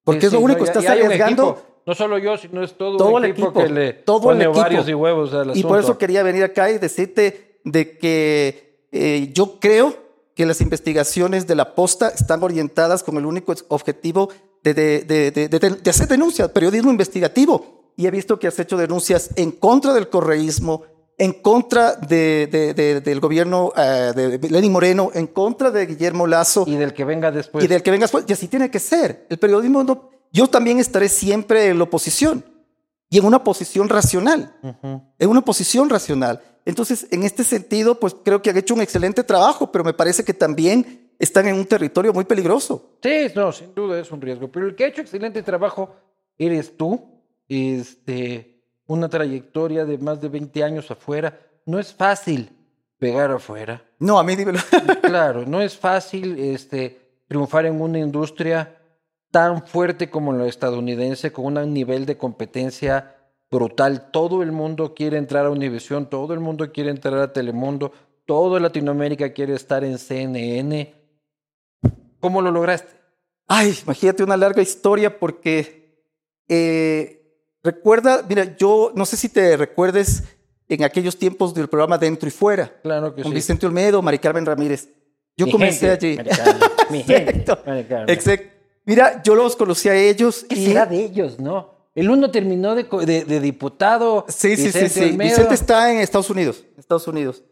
Porque Sí, es lo sí, único que estás arriesgando. equipo, no solo yo, sino es todo, todo un el equipo, equipo, que le todo pone el equipo. ovarios y huevos al Y por eso asunto. quería venir acá y decirte de que eh, yo creo que las investigaciones de la posta están orientadas con el único objetivo de, de, de, de hacer denuncias, periodismo investigativo. Y he visto que has hecho denuncias en contra del correísmo, en contra del gobierno uh, de Lenny Moreno, en contra de Guillermo Lazo. Y del que venga después. Y del que venga después. Y así tiene que ser. El periodismo no, Yo también estaré siempre en la oposición. Y en una posición racional. Uh -huh. En una posición racional. Entonces, en este sentido, pues creo que han hecho un excelente trabajo, pero me parece que también están en un territorio muy peligroso. Sí, no, sin duda es un riesgo. Pero el que ha hecho excelente trabajo eres tú. Este una trayectoria de más de 20 años afuera. No es fácil pegar afuera. No, a mí dímelo. *laughs* claro, no es fácil este, triunfar en una industria tan fuerte como la estadounidense, con un nivel de competencia brutal. Todo el mundo quiere entrar a Univision, todo el mundo quiere entrar a Telemundo, todo Latinoamérica quiere estar en CNN. ¿Cómo lo lograste? Ay, imagínate una larga historia porque eh, Recuerda, mira, yo no sé si te recuerdes en aquellos tiempos del programa Dentro y Fuera. Claro que con sí. Vicente Olmedo, Mari Carmen Ramírez. Yo Mi comencé gente, allí. *laughs* Mi gente, Exacto. Carmen. Exacto. Mira, yo los conocí a ellos. ¿Qué y... será de ellos, no? El uno terminó de, de- de diputado. Sí, sí, Vicente sí, sí. Olmedo, Vicente está en Estados Unidos. Estados Unidos.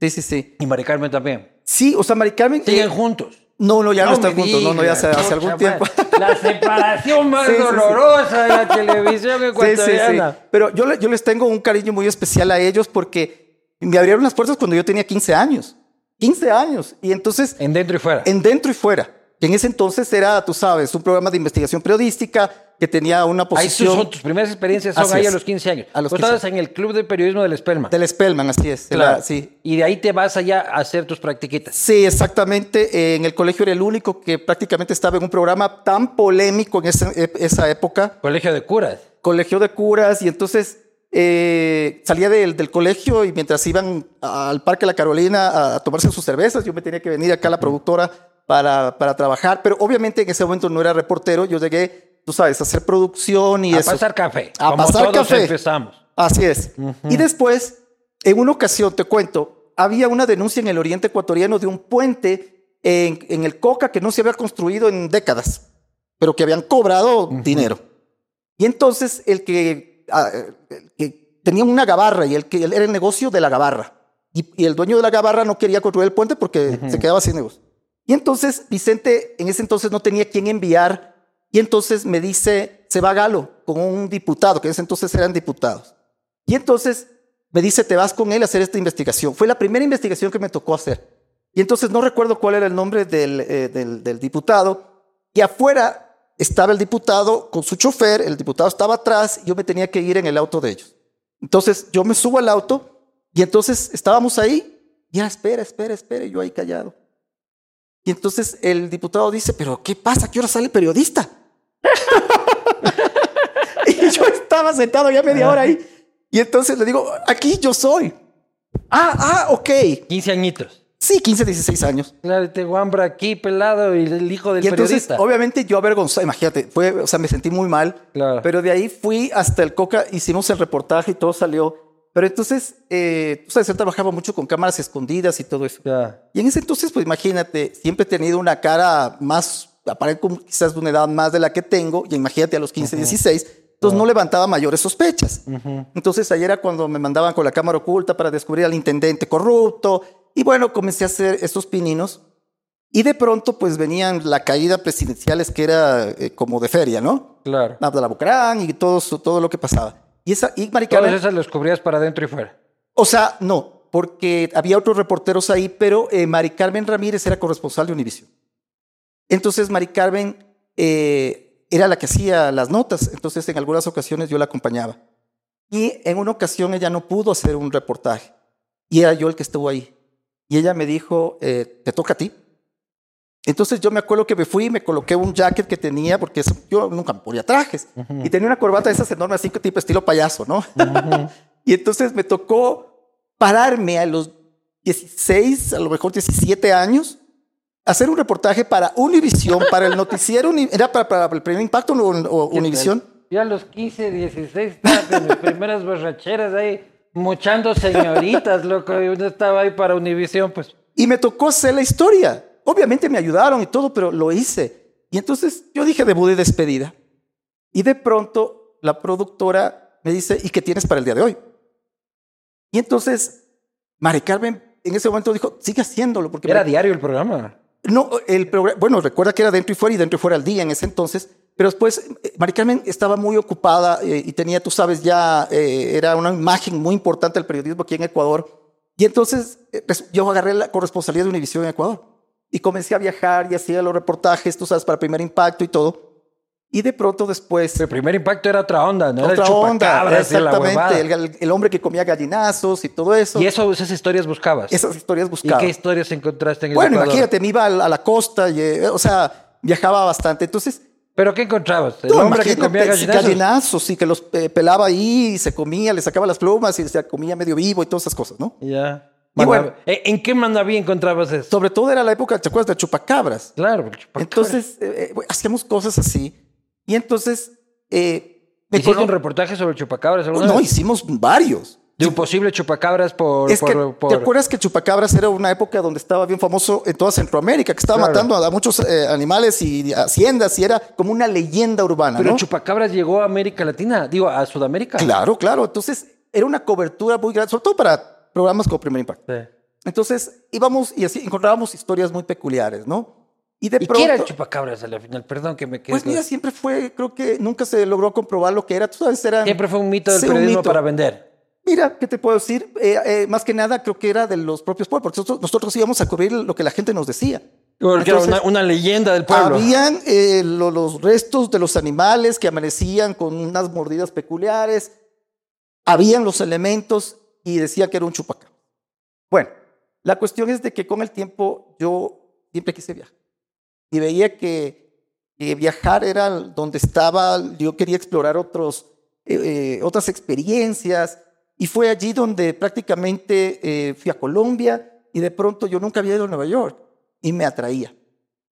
Sí, sí, sí. Y Mari Carmen también. Sí, o sea, Mari Carmen. Siguen eh, juntos. no, no, ya no, están juntos. No, no, ya hace, hace algún pucha tiempo. La separación más Sí, sí, sí. dolorosa de la televisión ecuatoriana. Pero yo, yo les tengo un cariño muy especial a ellos porque me abrieron las puertas cuando yo tenía 15 años. 15 años. Y entonces, En dentro y fuera. en dentro y fuera. Que en ese entonces era, tú sabes, un programa de investigación periodística que tenía una Ahí posición son tus primeras experiencias, son Así ahí a los 15 años. A los Tú 15. estabas en el club de periodismo del Espelma. del Spellman, así es. Claro. la- sí. Y de ahí te vas allá a hacer tus practiquitas. Sí, exactamente. Eh, En el colegio era el único que prácticamente estaba en un programa tan polémico en esa, esa época. Colegio de curas. colegio de curas y entonces eh, salía del, del colegio y mientras iban al Parque La Carolina a, a tomarse sus cervezas, yo me tenía que venir acá a la productora para, para trabajar, pero obviamente en ese momento no era reportero, yo llegué, tú sabes, a hacer producción y a eso. pasar café. A como pasar todos café. empezamos. Así es. Y después, en una ocasión, te cuento, había una denuncia en el oriente ecuatoriano de un puente en, en el Coca que no se había construido en décadas, pero que habían cobrado dinero. Y entonces el que, ah, el que tenía una gabarra y el que era el negocio de la gabarra. Y, y el dueño de la gabarra no quería construir el puente porque se quedaba sin negocio. Y entonces Vicente en ese entonces no tenía quien enviar y entonces me dice, se va Galo con un diputado, que en ese entonces eran diputados. Y entonces me dice, te vas con él a hacer esta investigación. Fue la primera investigación que me tocó hacer. Y entonces no recuerdo cuál era el nombre del, eh, del, diputado. Y afuera estaba el diputado con su chofer, el diputado estaba atrás, y yo me tenía que ir en el auto de ellos. Entonces yo me subo al auto y entonces estábamos ahí, ya espera, espera, espera, yo ahí callado. Y entonces el diputado dice, pero ¿qué pasa? ¿Qué hora sale el periodista? *laughs* y yo estaba sentado ya media hora ahí. Y entonces le digo, aquí yo soy. Ah, ah, ok. 15 añitos. Sí, 15, 16 años. Claro, este guambra aquí pelado y el hijo del Y entonces, periodista. obviamente, yo avergonzado, imagínate, fue, o sea, me sentí muy mal. Claro. Pero de ahí fui hasta el Coca, hicimos el reportaje y todo salió. Pero entonces, eh, tú sabes, él trabajaba mucho con cámaras escondidas y todo eso. Ya. Y en ese entonces, pues imagínate, siempre he tenido una cara más, aparente como quizás de una edad más de la que tengo, y imagínate a los 15, 16, entonces no levantaba mayores sospechas. Entonces ayer era cuando me mandaban con la cámara oculta para descubrir al intendente corrupto, y bueno, comencé a hacer estos pininos, y de pronto pues venían la caída presidenciales que era eh, como de feria, ¿no? Claro. Abdalá Bucarán y todo, todo lo que pasaba. Y esa, y Mari Todas esas las cubrías para adentro y fuera. o sea, no, porque había otros reporteros ahí, pero eh, Mari Carmen Ramírez era corresponsal de Univision. Entonces, Mari Carmen eh, era la que hacía las notas, entonces en algunas ocasiones yo la acompañaba. Y en una ocasión ella no pudo hacer un reportaje, y era yo el que estuvo ahí. Y ella me dijo, eh, te toca a ti. Entonces yo me acuerdo que me fui y me coloqué un jacket que tenía, porque eso- yo nunca me ponía trajes, y tenía una corbata de esas enormes, así tipo estilo payaso, ¿no? *laughs* y entonces me tocó pararme a los 16, a lo mejor 17 años, hacer un reportaje para Univisión, para el noticiero, era para, para el primer impacto o, o Univisión. Ya a los 15, 16, estaba en mis primeras borracheras ahí, muchando señoritas, loco. Y uno estaba ahí para Univisión, pues. Y me tocó hacer la historia. Obviamente me ayudaron y todo, pero lo hice. Y entonces yo dije debut de despedida. Y de pronto la productora me dice, ¿y qué tienes para el día de hoy? Y entonces Mari Carmen en ese momento dijo, sigue haciéndolo. Porque Era me- diario el programa. No, el programa, bueno, recuerda que era dentro y fuera y dentro y fuera al día en ese entonces, pero después eh, Mari Carmen estaba muy ocupada eh, y tenía, tú sabes, ya eh, era una imagen muy importante del periodismo aquí en Ecuador. Y entonces pues, yo agarré la corresponsalía de Univisión en Ecuador y comencé a viajar y hacía los reportajes, tú sabes, para Primer Impacto y todo. Y de pronto después... El primer impacto era otra onda, ¿no? otra onda, y exactamente, el, hombre que comía gallinazos y todo eso. Y eso, esas historias buscabas. Esas historias ¿Y buscaba. qué historias encontraste en el Bueno, Ecuador? imagínate, me iba a la, a la costa, y, eh, o sea, viajaba bastante. Entonces, ¿Pero qué encontrabas? El no, hombre que comía gallinazos. gallinazos, sí, que los eh, pelaba ahí y se comía, le sacaba las plumas y se comía medio vivo y todas esas cosas, ¿no? Ya. Y bueno. ¿En qué mandaví encontrabas eso? Sobre todo era la época, ¿te acuerdas? De chupacabras. Claro, chupacabras. Entonces, eh, eh, hacíamos cosas así. Y entonces, eh, me ¿Hiciste cono- un reportaje sobre chupacabras alguna No, vez? hicimos varios. De un posible chupacabras por... Es que, por- ¿te acuerdas que Chupacabras era una época donde estaba bien famoso en toda Centroamérica, que estaba Claro. matando a muchos eh, animales y haciendas y era como una leyenda urbana, Pero ¿no? chupacabras llegó a América Latina, digo, a Sudamérica. Claro, claro. Entonces, era una cobertura muy grande, sobre todo para programas como Primer Impacto. Sí. Entonces, íbamos y así encontrábamos historias muy peculiares, ¿no? Y de ¿Y pronto, qué era el chupacabras a la final? Perdón que me quede. pues mira, siempre fue, creo que nunca se logró comprobar lo que era. Tú sabes, era... Siempre fue un mito del periodismo mito. para vender. Mira, ¿qué te puedo decir? Eh, eh, más que nada creo que era de los propios pueblos, porque nosotros, nosotros íbamos a cubrir lo que la gente nos decía. Porque era una, una leyenda del pueblo. Habían eh, lo- los restos de los animales que amanecían con unas mordidas peculiares. Habían los elementos y decía que era un chupacabra. Bueno, la cuestión es de que con el tiempo yo siempre quise viajar. Y veía que, que viajar era donde estaba, yo quería explorar otros, eh, eh, otras experiencias. Y fue allí donde prácticamente eh, fui a Colombia y de pronto yo nunca había ido a Nueva York y me atraía.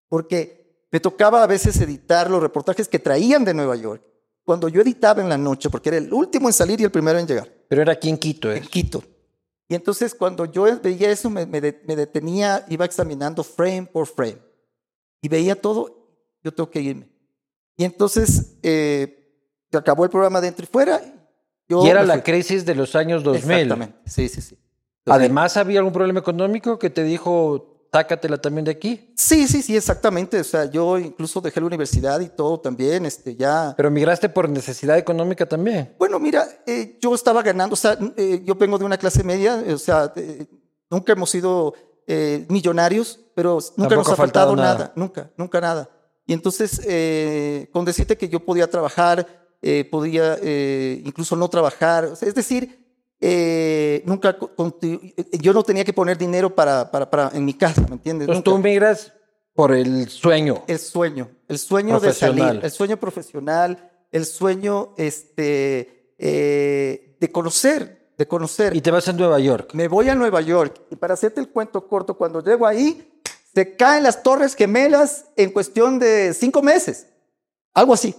Porque me tocaba a veces editar los reportajes que traían de Nueva York. Cuando yo editaba en la noche, porque era el último en salir y el primero en llegar, Pero era aquí en Quito, ¿eh? en Quito. Y entonces cuando yo veía eso, me, me de- me detenía, iba examinando frame por frame. Y veía todo, yo tengo que irme. Y entonces eh, se acabó el programa dentro y fuera. Yo Y era la crisis de los años 2000. Exactamente, sí, sí, sí. Además, ¿había algún problema económico que te dijo, sácatela también de aquí? Sí, sí, sí, exactamente. O sea, yo incluso dejé la universidad y todo también, este, ya... Pero migraste por necesidad económica también. Bueno, mira, eh, yo estaba ganando, o sea, eh, yo vengo de una clase media, o sea, eh, nunca hemos sido eh, millonarios, pero nunca Tampoco nos ha faltado faltado nada. nada. nunca, nunca nada. Y entonces, eh, con decirte que yo podía trabajar, eh, podía eh, incluso no trabajar, o sea, es decir, nunca, yo no tenía que poner dinero para, para, para en mi casa, ¿me entiendes? Entonces Nunca. tú migras por el sueño. El sueño, el sueño de salir, el sueño profesional, el sueño este, de conocer, de conocer. Y te vas a Nueva York. Me voy a Nueva York y para hacerte el cuento corto, cuando llego ahí, se caen las torres gemelas en cuestión de cinco meses, algo así.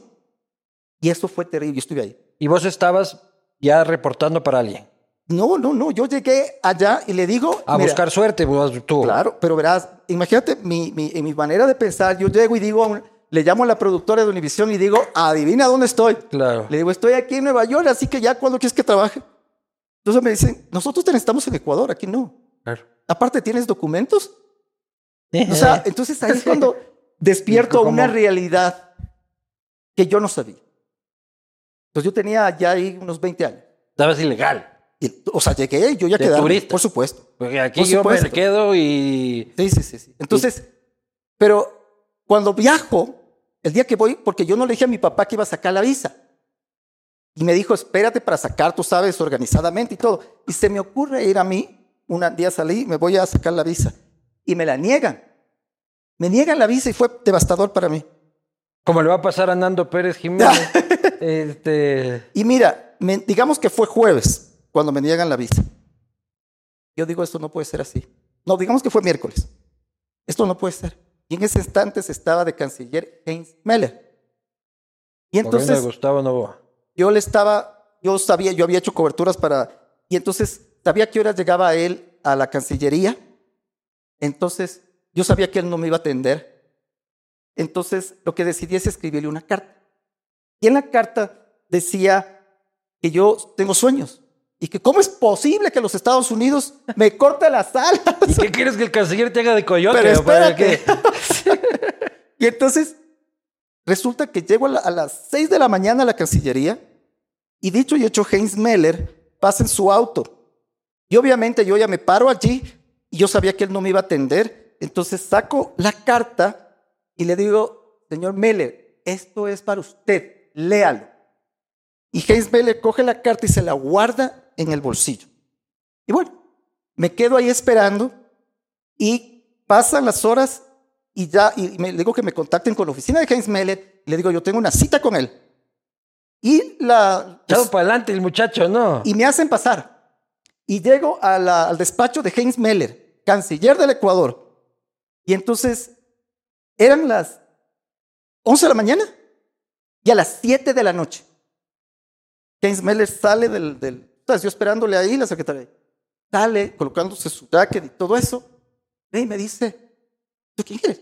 Y eso fue terrible, yo estuve ahí. Y vos estabas ya reportando para alguien. No, no, no, yo llegué allá y le digo... A mira, buscar suerte, tú. Claro, pero verás, imagínate mi, mi, mi manera de pensar, yo llego y digo, a un- le llamo a la productora de Univision y digo, adivina dónde estoy. Claro. Le digo, estoy aquí en Nueva York, así que ya cuando quieres que trabaje. Entonces me dicen, nosotros te necesitamos en Ecuador, aquí no. Claro. Aparte, ¿tienes documentos? O sea, entonces ahí es cuando *laughs* despierto ¿Cómo? una realidad que yo no sabía. Entonces yo tenía ya ahí unos 20 años. estabas ilegal. Y, o sea, llegué, yo ya De quedé. turista. Por supuesto. Porque aquí Por yo supuesto. me quedo y... Sí, sí, sí. sí. Entonces, pero cuando viajo, el día que voy, porque yo no le dije a mi papá que iba a sacar la visa. Y me dijo, espérate para sacar, tú sabes, organizadamente y todo. Y se me ocurre ir a mí, un día salí, me voy a sacar la visa. Y me la niegan. Me niegan la visa y fue devastador para mí. Como le va a pasar a Nando Pérez Jiménez. *laughs* este... Y mira, me- digamos que fue jueves cuando me niegan la visa. Yo digo, esto no puede ser así. No, digamos que fue miércoles. Esto no puede ser. Y en ese instante se estaba de canciller Heinz Meller. Y entonces Gustavo Novoa. Yo le estaba, yo sabía, yo había hecho coberturas para, y entonces sabía a qué horas llegaba él a la Cancillería Entonces, yo sabía que él no me iba a atender. Entonces, lo que decidí es escribirle una carta. Y en la carta decía que yo tengo sueños y que cómo es posible que los Estados Unidos me corte las alas. ¿Y qué quieres que el canciller te haga de coyote? Pero o para espérate. qué? *laughs* Y entonces resulta que llego a, la- a las 6 de la mañana a la Cancillería y dicho y hecho, Heinz Meller pasa en su auto. Y obviamente yo ya me paro allí y yo sabía que él no me iba a atender. Entonces saco la carta y le digo, señor Meller, esto es para usted, léalo. Y Heinz Meller coge la carta y se la guarda en el bolsillo. Y bueno, me quedo ahí esperando y pasan las horas y ya, y me le digo que me contacten con la oficina de Heinz Meller. Y le digo, yo tengo una cita con él. Y, la, Echado para adelante el muchacho, ¿no? y me hacen pasar. Y llego a la- al despacho de Heinz Meller, canciller del Ecuador. Y entonces eran las 11 de la mañana y a las 7 de la noche. Heinz Meller sale del... del yo esperándole ahí, la secretaria. Sale colocándose su jacket y todo eso. Y me dice, ¿tú quién eres?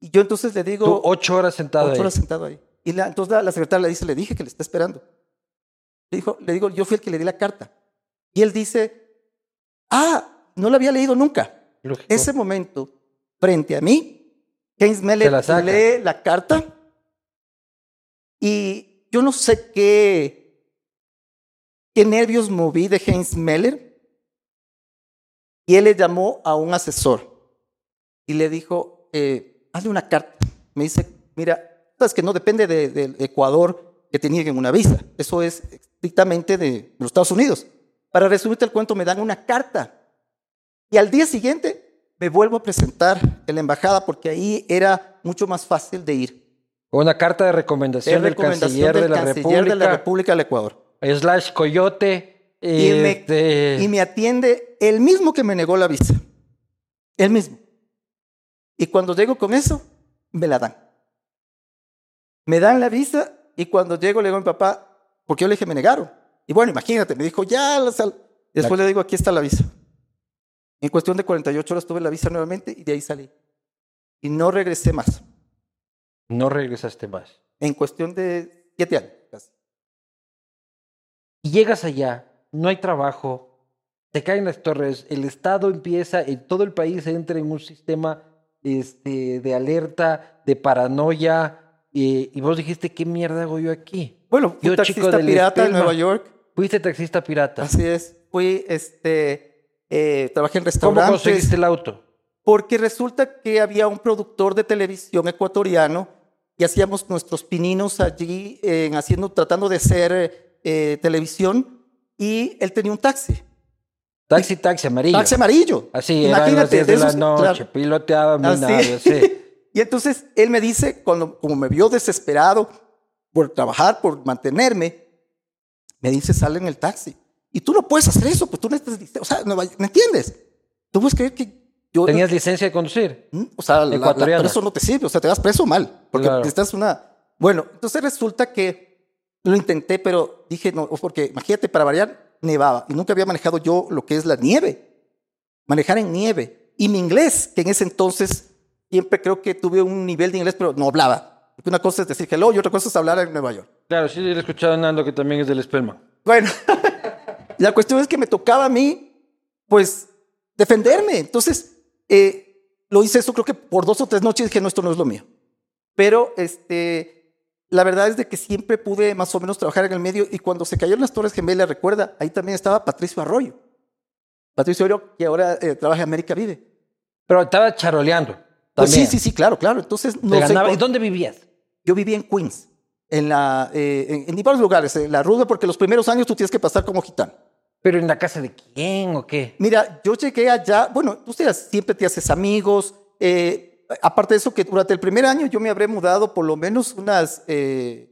Y yo entonces le digo... Tú ocho horas sentado Ocho ahí. horas sentado ahí. Y la- entonces la, la secretaria le dice, le dije que le está esperando. Le, dijo, le digo, yo fui el que le di la carta. Y él dice, ah, no la había leído nunca. Lógico. Ese momento, frente a mí, Heinz Se Meller la lee la carta y yo no sé qué, qué nervios moví de Heinz Meller y él le llamó a un asesor y le dijo, eh, hazle una carta. Me dice, mira, sabes que no depende de- del Ecuador que te nieguen una visa. Eso es estrictamente de los Estados Unidos. Para resumirte el cuento, me dan una carta. Y al día siguiente me vuelvo a presentar en la embajada porque ahí era mucho más fácil de ir. Una carta de recomendación, del canciller, del de, la canciller República, de la República del Ecuador. slash coyote. Y me, este, y me atiende el mismo que me negó la visa. El mismo. Y cuando llego con eso, me la dan. Me dan la visa y cuando llego le digo a mi papá, porque yo le dije, me negaron. Y bueno, imagínate, me dijo, ya, la sal-". Después le digo, aquí está la visa. En cuestión de 48 horas tuve la visa nuevamente y de ahí salí. Y no regresé más. No regresaste más. En cuestión de siete años. casi. Y llegas allá, no hay trabajo, te caen las torres, el Estado empieza, en todo el país entra en un sistema este, de alerta, de paranoia, eh, y vos dijiste, ¿qué mierda hago yo aquí? Bueno, fui Yo, chico taxista del pirata en esperma. Nueva York. Fuiste taxista pirata. Así es. Fui, este, eh, trabajé en ¿Cómo restaurantes. conseguiste el auto? Porque resulta que había un productor de televisión ecuatoriano y hacíamos nuestros pininos allí en haciendo, tratando de hacer eh, televisión y él tenía un taxi. Taxi, taxi amarillo. Taxi amarillo. Así, las Imagínate, 10 de, de la esos- noche, claro. piloteaba mi Así. nave, sí. *laughs* Y entonces él me dice, cuando, como me vio desesperado por trabajar, por mantenerme, me dice, sale en el taxi. Y tú no puedes hacer eso, pues tú necesitas, licencia. o sea, no ¿me entiendes? Tú puedes creer que yo... ¿Tenías licencia de conducir? ¿Mm? O sea, la- la- pero eso no te sirve, o sea, te vas preso mal, porque Claro. estás una... Bueno, entonces resulta que lo intenté, pero dije, no, porque imagínate, para variar, nevaba, y nunca había manejado yo lo que es la nieve, manejar en nieve, y mi inglés, que en ese entonces siempre creo que tuve un nivel de inglés, pero no hablaba, porque una cosa es decir hello y otra cosa es hablar en Nueva York. Claro, sí, he escuchado a Nando que también es del Spellman. Bueno, *laughs* la cuestión es que me tocaba a mí, pues, defenderme. Entonces, eh, lo hice eso creo que por dos o tres noches dije, no, esto no es lo mío. Pero, este, la verdad es de que siempre pude más o menos trabajar en el medio y cuando se cayeron las Torres Gemelas, recuerda, ahí también estaba Patricio Arroyo. Patricio Arroyo, que ahora eh, trabaja en América Vive. Pero estaba charoleando. Pues sí, sí, sí, claro, claro. Entonces, no sé ganaba. ¿Y dónde vivías? yo vivía en Queens, en, la, eh, en, en varios lugares, en la ruda, porque los primeros años tú tienes que pasar como gitano. ¿Pero en la casa de quién o qué? Mira, yo llegué allá, bueno, tú siempre te haces amigos. eh, aparte de eso, que durante el primer año yo me habré mudado por lo menos unas, eh,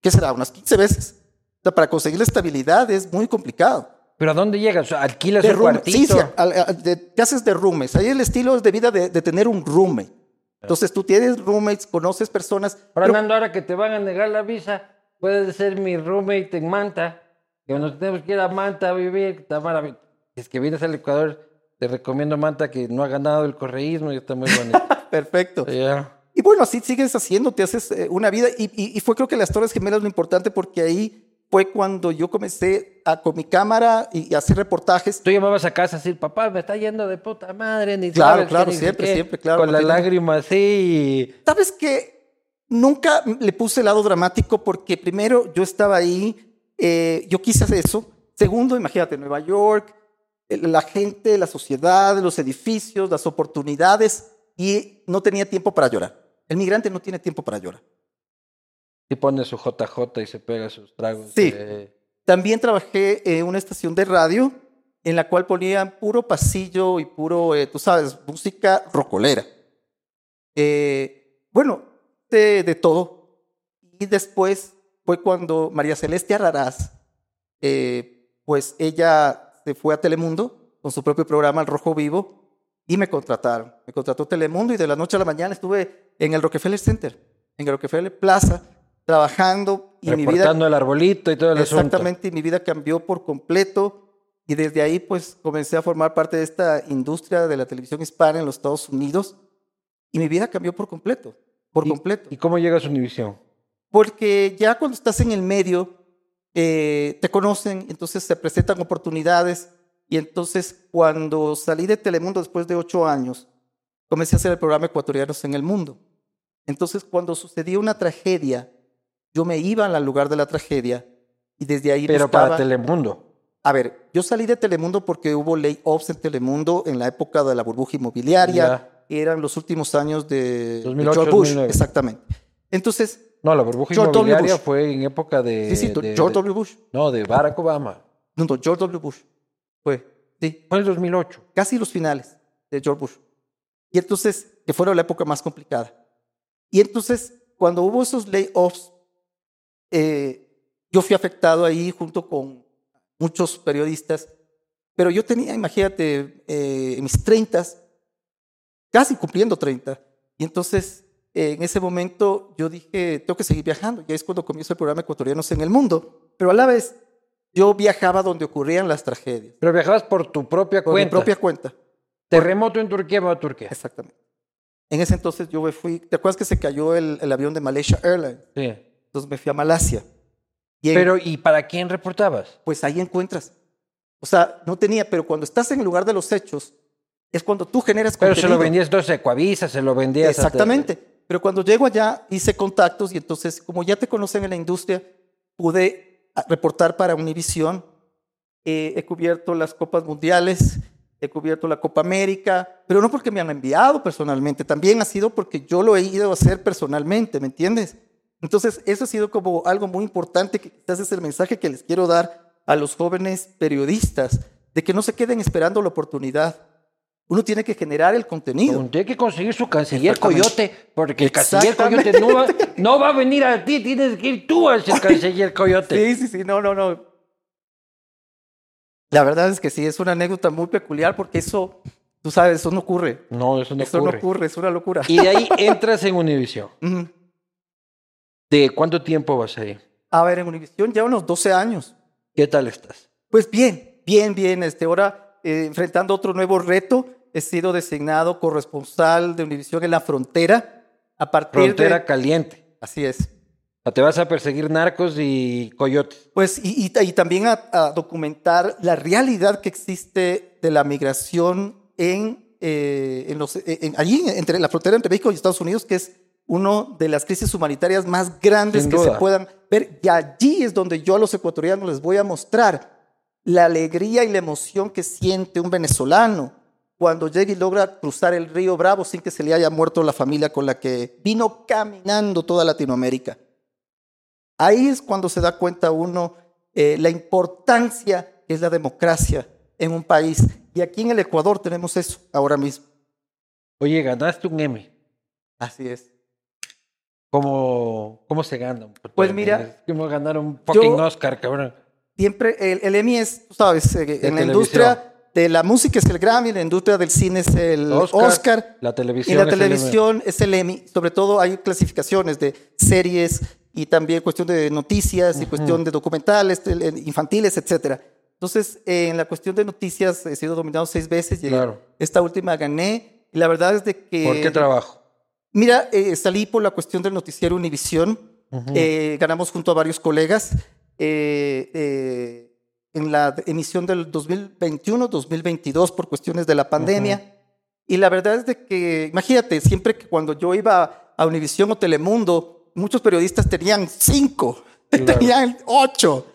¿qué será? Unas 15 veces. O sea, para conseguir la estabilidad es muy complicado. ¿Pero a dónde llegas? ¿Alquilas De un room- cuartito? sí, sí, al- al- de- te haces de roommates. Ahí el estilo es de vida de, de tener un roommate. Entonces tú tienes roommates, conoces personas. Ahora, pero- Nando, ahora que te van a negar la visa, puedes ser mi roommate en Manta. Que nos tenemos que ir a Manta a vivir. Está maravilloso. Es que vienes al Ecuador, Te recomiendo, Manta, que no ha ganado el correísmo y está muy bonito. *laughs* Perfecto. Ya. Y bueno, así sigues haciendo, te haces eh, una vida. Y, y- y fue creo que las Torres Gemelas lo importante porque ahí fue cuando yo comencé a, con mi cámara y, y hacer reportajes. Tú llamabas a casa así, papá, me está yendo de puta madre, ni Claro, sabes claro, siempre, qué", siempre, claro, Con la lágrima así. ¿Sabes qué? Nunca le puse el lado dramático porque primero yo estaba ahí, eh, yo quise hacer eso. Segundo, imagínate, Nueva York, la gente, la sociedad, los edificios, las oportunidades y no tenía tiempo para llorar. El migrante no tiene tiempo para llorar. Y pone su JJ y se pega sus tragos. Sí. de- También trabajé en una estación de radio en la cual ponían puro pasillo y puro, eh, tú sabes, música rocolera. Eh, bueno, de, de todo. Y después fue cuando María Celeste Araraz, eh, pues ella se fue a Telemundo con su propio programa El Rojo Vivo y me contrataron. Me contrató Telemundo y de la noche a la mañana estuve en el Rockefeller Center, en el Rockefeller Plaza, trabajando y mi vida el arbolito y todo el asunto. Exactamente, y mi vida cambió por completo. Y desde ahí, pues, comencé a formar parte de esta industria de la televisión hispana en los Estados Unidos. Y mi vida cambió por completo, por ¿Y- completo. ¿Y cómo llegas a Univisión? Porque ya cuando estás en el medio, eh, te conocen, entonces se presentan oportunidades. Y entonces, cuando salí de Telemundo después de ocho años, comencé a hacer el programa Ecuatorianos en el Mundo. Entonces, cuando sucedía una tragedia, yo me iba al lugar de la tragedia y desde ahí Pero buscaba... para Telemundo. A ver, yo salí de Telemundo porque hubo layoffs en Telemundo en la época de la burbuja inmobiliaria. Ya. Eran los últimos años de, de 2008, George Bush. 2009. Exactamente. Entonces, No, la burbuja George inmobiliaria fue en época de... sí, sí, de- George de- W. Bush. No, de Barack Obama. No, no, George W. Bush. Fue, sí, Fue en el 2008. casi los finales de George Bush. Y entonces, que fueron la época más complicada. Y entonces, cuando hubo esos layoffs, eh, yo fui afectado ahí junto con muchos periodistas, pero yo tenía, imagínate, eh, mis 30, casi cumpliendo 30, y entonces en ese momento yo dije, tengo que seguir viajando, y ahí es cuando comienzo el programa Ecuatorianos en el Mundo, pero a la vez yo viajaba donde ocurrían las tragedias, Pero viajabas por tu propia por mi cuenta. propia cuenta. Terremoto en Turquía, va a Turquía. Exactamente. En ese entonces yo me fui, ¿te acuerdas que se cayó el, el avión de Malaysia Airlines? Sí. Entonces me fui a Malasia. Y en- Pero, ¿y para quién reportabas? pues ahí encuentras. O sea, no tenía, pero cuando estás en el lugar de los hechos, es cuando tú generas Pero se lo contenido. vendías entonces a Ecuavisa, se lo vendías a- Exactamente. Pero cuando llego allá, hice contactos y entonces, como ya te conocen en la industria, pude ah, reportar para Univisión. Eh, he cubierto las Copas Mundiales, he cubierto la Copa América, pero no porque me han enviado personalmente, también ha sido porque yo lo he ido a hacer personalmente, ¿me entiendes? Entonces, eso ha sido como algo muy importante, que quizás es el mensaje que les quiero dar a los jóvenes periodistas, de que no se queden esperando la oportunidad. Uno tiene que generar el contenido. Como Tiene que conseguir su canciller coyote, porque el canciller coyote no va, no va a venir a ti, tienes que ir tú al canciller coyote. Sí, sí, sí, no, no, no. La verdad es que sí, es una anécdota muy peculiar porque eso, tú sabes, eso no ocurre. No, eso no eso ocurre. no ocurre, es una locura. Y de ahí entras en Univisión. *laughs* Ujú. ¿De cuánto tiempo vas ahí? A ver, en Univisión ya unos 12 años. ¿Qué tal estás? Pues bien, bien, bien. Este, ahora, eh, enfrentando otro nuevo reto, he sido designado corresponsal de Univisión en la frontera. A partir Frontera de... caliente. Así es. O te vas a perseguir narcos y coyotes. Pues, y, y- y también a, a documentar la realidad que existe de la migración en, eh, en los, en- allí, entre la frontera entre México y Estados Unidos, que es una de las crisis humanitarias más grandes Sin que duda. se puedan ver. Y allí es donde yo a los ecuatorianos les voy a mostrar la alegría y la emoción que siente un venezolano cuando llega y logra cruzar el río Bravo sin que se le haya muerto la familia con la que vino caminando toda Latinoamérica. Ahí es cuando se da cuenta uno eh, la importancia que es la democracia en un país. Y aquí en el Ecuador tenemos eso ahora mismo. Oye, ganaste un M. Así es. ¿Cómo, cómo se gana? Pues mira, Es como ganar un fucking yo- Oscar, cabrón. Siempre el, el Emmy es, tú sabes, eh, en la televisión. industria de la música es el Grammy, en la industria del cine es el Oscar, Oscar, la y televisión. la es el Emmy. televisión es el Emmy. Sobre todo hay clasificaciones de series y también cuestión de noticias y cuestión de documentales infantiles, etcétera. Entonces, eh, en la cuestión de noticias he sido dominado seis veces. Llegué. Claro. Esta última gané. Y la verdad es de que... ¿Por qué trabajo? Mira, eh, salí por la cuestión del noticiero Univisión. Ujú. Eh, ganamos junto a varios colegas eh, eh, en la emisión del 2021-2022 por cuestiones de la pandemia. Y la verdad es de que, imagínate, siempre que cuando yo iba a Univisión o Telemundo, muchos periodistas tenían cinco, *laughs* Claro. tenían ocho.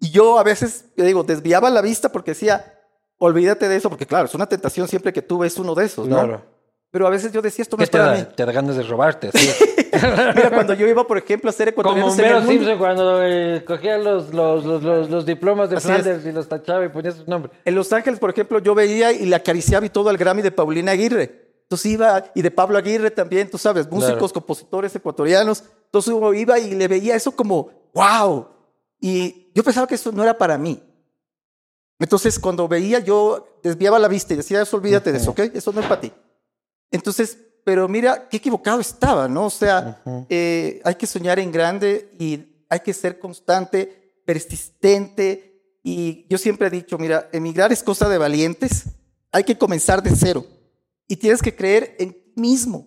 Y yo a veces, yo digo, desviaba la vista porque decía, olvídate de eso, porque claro, es una tentación siempre que tú ves uno de esos, ¿no? Claro. Pero a veces yo decía, esto no ¿Qué es para mí. da? Te da ganas de robarte. así. *laughs* *laughs* Mira, cuando yo iba, por ejemplo, a hacer Como ecuatorianos el Homero Simpson cuando eh, cogía los, los, los, los, diplomas de Así es. Flanders y los tachaba y ponía su nombre. En Los Ángeles, por ejemplo, yo veía y le acariciaba y todo al Grammy de Paulina Aguirre. Entonces iba, y de Pablo Aguirre también, tú sabes, músicos, Claro. compositores ecuatorianos. Entonces uno iba y le veía eso como, wow. Y yo pensaba que eso no era para mí. Entonces cuando veía, yo desviaba la vista y decía, eso olvídate de eso, ¿ok? Eso no es para ti. Entonces, pero mira, qué equivocado estaba, ¿no? O sea, Ujú. eh, hay que soñar en grande y hay que ser constante, persistente. Y yo siempre he dicho, mira, emigrar es cosa de valientes. Hay que comenzar de cero. Y tienes que creer en ti mismo.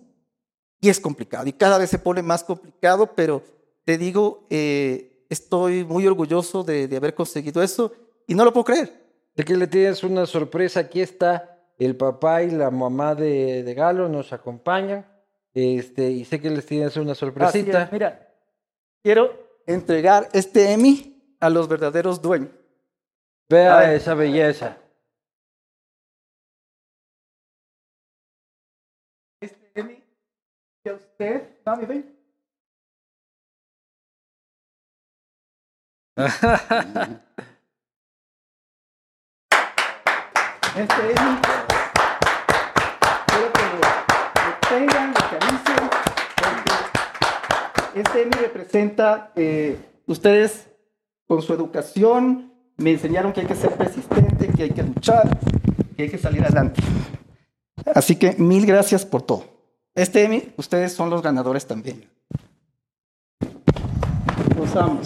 Y es complicado. Y cada vez se pone más complicado, pero te digo, eh, estoy muy orgulloso de, de haber conseguido eso y no lo puedo creer. De que le tienes una sorpresa. Aquí está el papá y la mamá de, de Galo, nos acompañan. Este, y sé que les tienes una sorpresita. es, mira, quiero entregar este Emmy a los verdaderos dueños. Vea esa belleza. Este Emmy, que a usted, Mami, ven. *laughs* Este Emmy, quiero que lo, tengan, lo acaricien, porque este Emmy representa, eh, ustedes con su educación me enseñaron que hay que ser persistente, que hay que luchar, que hay que salir adelante. Así que mil gracias por todo. Este Emmy, ustedes son los ganadores también. Los amo.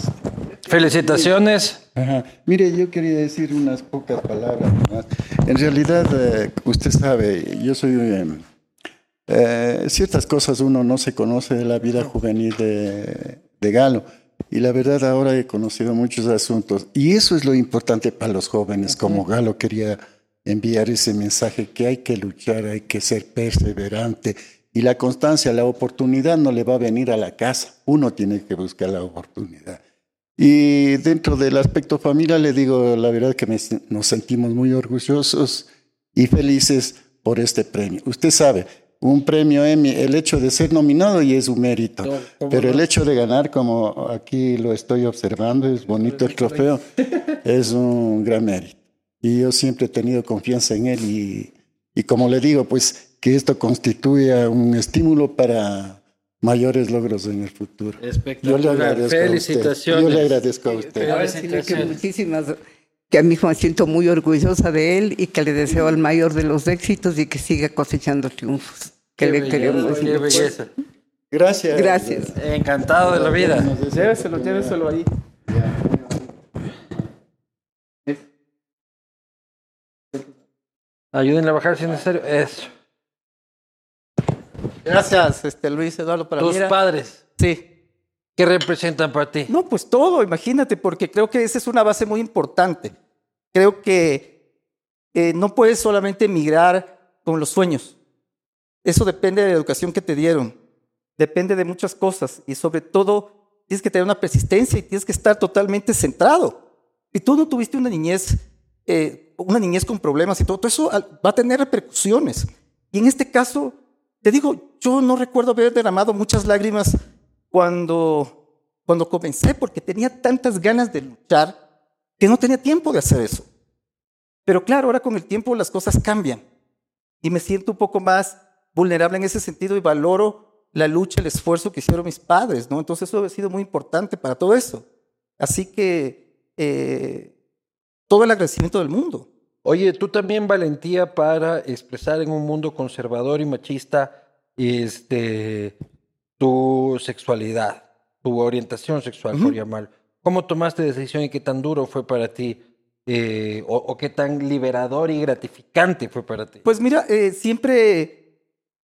Felicitaciones. Ajá. Mire, yo quería decir unas pocas palabras más. En realidad, eh, usted sabe, yo soy... eh, eh, ciertas cosas uno no se conoce de la vida juvenil de, de Galo. Y la verdad ahora he conocido muchos asuntos. Y eso es lo importante para los jóvenes, como Galo quería enviar ese mensaje, que hay que luchar, hay que ser perseverante. Y la constancia, la oportunidad no le va a venir a la casa. Uno tiene que buscar la oportunidad. Y dentro del aspecto familiar, le digo la verdad que me- nos sentimos muy orgullosos y felices por este premio. Usted sabe, un premio Emmy, el hecho de ser nominado y es un mérito, No, ¿cómo pero el hecho de ganar, como aquí lo estoy observando, es bonito el trofeo, *laughs* es un gran mérito. Y yo siempre he tenido confianza en él y, y como le digo, pues que esto constituya un estímulo para mayores logros en el futuro. Yo le Espectacular. agradezco a usted. Felicitaciones. Yo le agradezco a usted. Que Felicitaciones. muchísimas, que a mí me siento muy orgullosa de él y que le deseo el mayor de los éxitos y que siga cosechando triunfos. Que Qué le belleza, queremos. qué belleza. Gracias. Gracias. Encantado de la vida. Lléveselo, lléveselo ahí. Ayúdenle a bajar si es necesario. Eso. Gracias, este, Luis Eduardo, para Tus mira. padres, Sí. ¿qué representan para ti? No, pues todo, imagínate, porque creo que esa es una base muy importante. Creo que eh, no puedes solamente emigrar con los sueños. Eso depende de la educación que te dieron. Depende de muchas cosas y sobre todo tienes que tener una persistencia y tienes que estar totalmente centrado. Si tú no tuviste una niñez, eh, una niñez con problemas y todo, todo eso al- va a tener repercusiones. Y en este caso, te digo, yo no recuerdo haber derramado muchas lágrimas cuando, cuando comencé, porque tenía tantas ganas de luchar que no tenía tiempo de hacer eso. Pero claro, ahora con el tiempo las cosas cambian y me siento un poco más vulnerable en ese sentido y valoro la lucha, el esfuerzo que hicieron mis padres, ¿no? Entonces eso ha sido muy importante para todo eso. Así que eh, todo el agradecimiento del mundo. Oye, tú también valentía para expresar en un mundo conservador y machista este, tu sexualidad, tu orientación sexual, por llamarlo. ¿Cómo tomaste decisión y qué tan duro fue para ti eh, o, o qué tan liberador y gratificante fue para ti? Pues mira, eh, siempre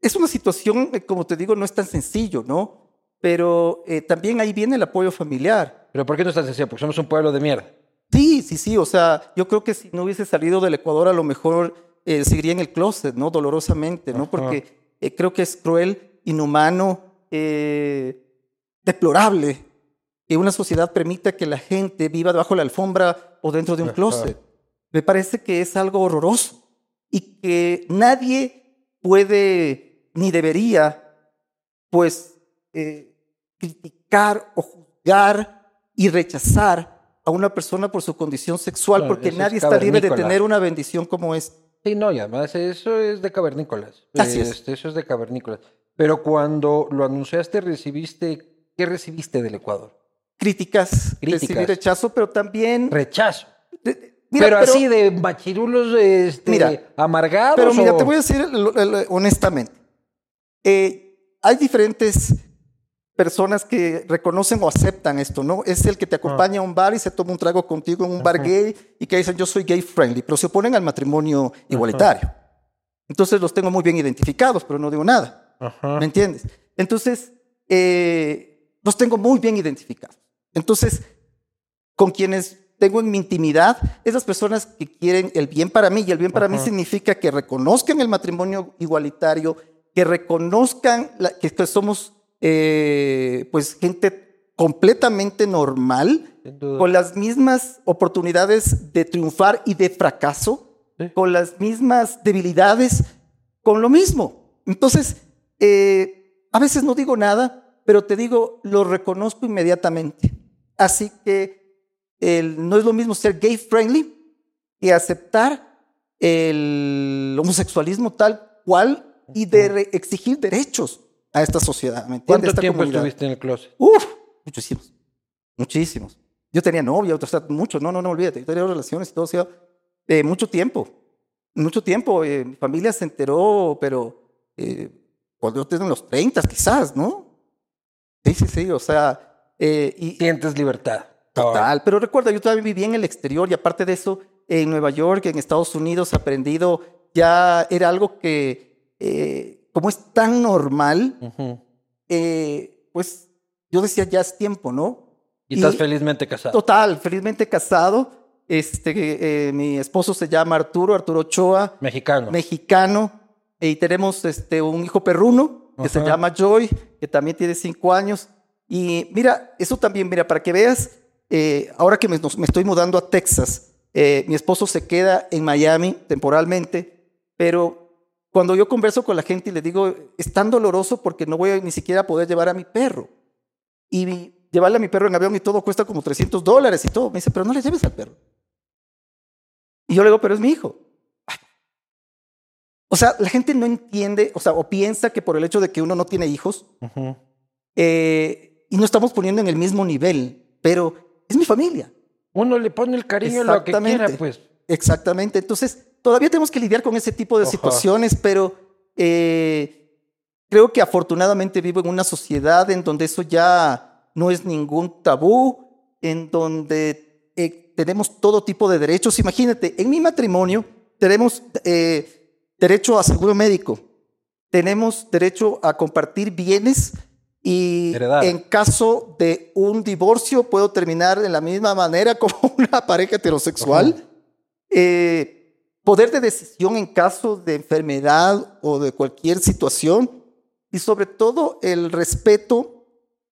es una situación, eh, como te digo, no es tan sencillo, ¿no? Pero también ahí viene el apoyo familiar. ¿Pero por qué no es tan sencillo? Porque somos un pueblo de mierda. Sí, sí, sí. O sea, yo creo que si no hubiese salido del Ecuador, a lo mejor eh, seguiría en el closet, ¿no? Dolorosamente, ¿no? Ajá. Porque eh, creo que es cruel, inhumano, eh, deplorable que una sociedad permita que la gente viva debajo de la alfombra o dentro de un Ajá. closet. Me parece que es algo horroroso y que nadie puede ni debería, pues, criticar o juzgar y rechazar a una persona por su condición sexual, Claro, porque es nadie está libre de tener una bendición como esta. Sí, no, y además eso es de cavernícolas. Así es. Este, Eso es de cavernícolas. Pero cuando lo anunciaste, recibiste, ¿qué recibiste del Ecuador? Críticas, Críticas. recibir rechazo, pero también... Rechazo. de- mira, pero, así de machirulos este, Mira, amargados. Pero mira, o- te voy a decir honestamente. Eh, hay diferentes personas que reconocen o aceptan esto, ¿no? Es el que te acompaña a un bar y se toma un trago contigo en un bar gay y que dicen yo soy gay friendly, pero se oponen al matrimonio igualitario. Entonces los tengo muy bien identificados, pero no digo nada. Ajá. ¿Me entiendes? Entonces, eh, los tengo muy bien identificados. Entonces, con quienes tengo en mi intimidad, esas personas que quieren el bien para mí, y el bien para mí significa que reconozcan el matrimonio igualitario, que reconozcan la- que, que somos eh, pues gente completamente normal, con las mismas oportunidades de triunfar y de fracaso, Sí. con las mismas debilidades, con lo mismo. Entonces, eh, a veces no digo nada, pero te digo, lo reconozco inmediatamente. Así que el- no es lo mismo ser gay friendly que aceptar el homosexualismo tal cual y de exigir derechos a esta sociedad. ¿me? ¿Cuánto Esta tiempo comunidad. estuviste en el closet? Uf, muchísimos. Muchísimos. Yo tenía novia, otros, muchos. No, no, no, olvídate. Yo tenía relaciones y todo. O sea, eh, mucho tiempo. Mucho tiempo. eh, mi familia se enteró, pero eh, cuando yo tenía unos 30 quizás, ¿no? Sí, sí, sí. O sea, y, Sientes libertad. Total, pero recuerda, yo todavía viví en el exterior y aparte de eso, en Nueva York, en Estados Unidos, aprendido, ya era algo que, como es tan normal, eh, pues yo decía, ya es tiempo, ¿no? Y estás felizmente casado. Total, felizmente casado. Este, eh, mi esposo se llama Arturo, Arturo Ochoa, Mexicano. mexicano, y tenemos este, un hijo perruno que se llama Joy, que también tiene cinco años. Y mira, eso también, mira, para que veas, eh, ahora que me estoy mudando a Texas, eh, mi esposo se queda en Miami temporalmente, pero cuando yo converso con la gente y le digo, es tan doloroso porque no voy a ni siquiera poder llevar a mi perro. Y mi- llevarle a mi perro en avión y todo cuesta como 300 dólares y todo. Me dice, pero no le lleves al perro. Y yo le digo, pero es mi hijo. O sea, la gente no entiende, o sea, o piensa que por el hecho de que uno no tiene hijos, eh, y no estamos poniendo en el mismo nivel, pero es mi familia. Uno le pone el cariño a lo que quiera, pues. Exactamente. Entonces, todavía tenemos que lidiar con ese tipo de situaciones, pero eh, creo que afortunadamente vivo en una sociedad en donde eso ya no es ningún tabú, en donde eh, tenemos todo tipo de derechos. Imagínate, en mi matrimonio tenemos eh, derecho a seguro médico, tenemos derecho a compartir bienes y Heredar. en caso de un divorcio puedo terminar de la misma manera *laughs* como una pareja heterosexual. Eh, poder de decisión en caso de enfermedad o de cualquier situación y sobre todo el respeto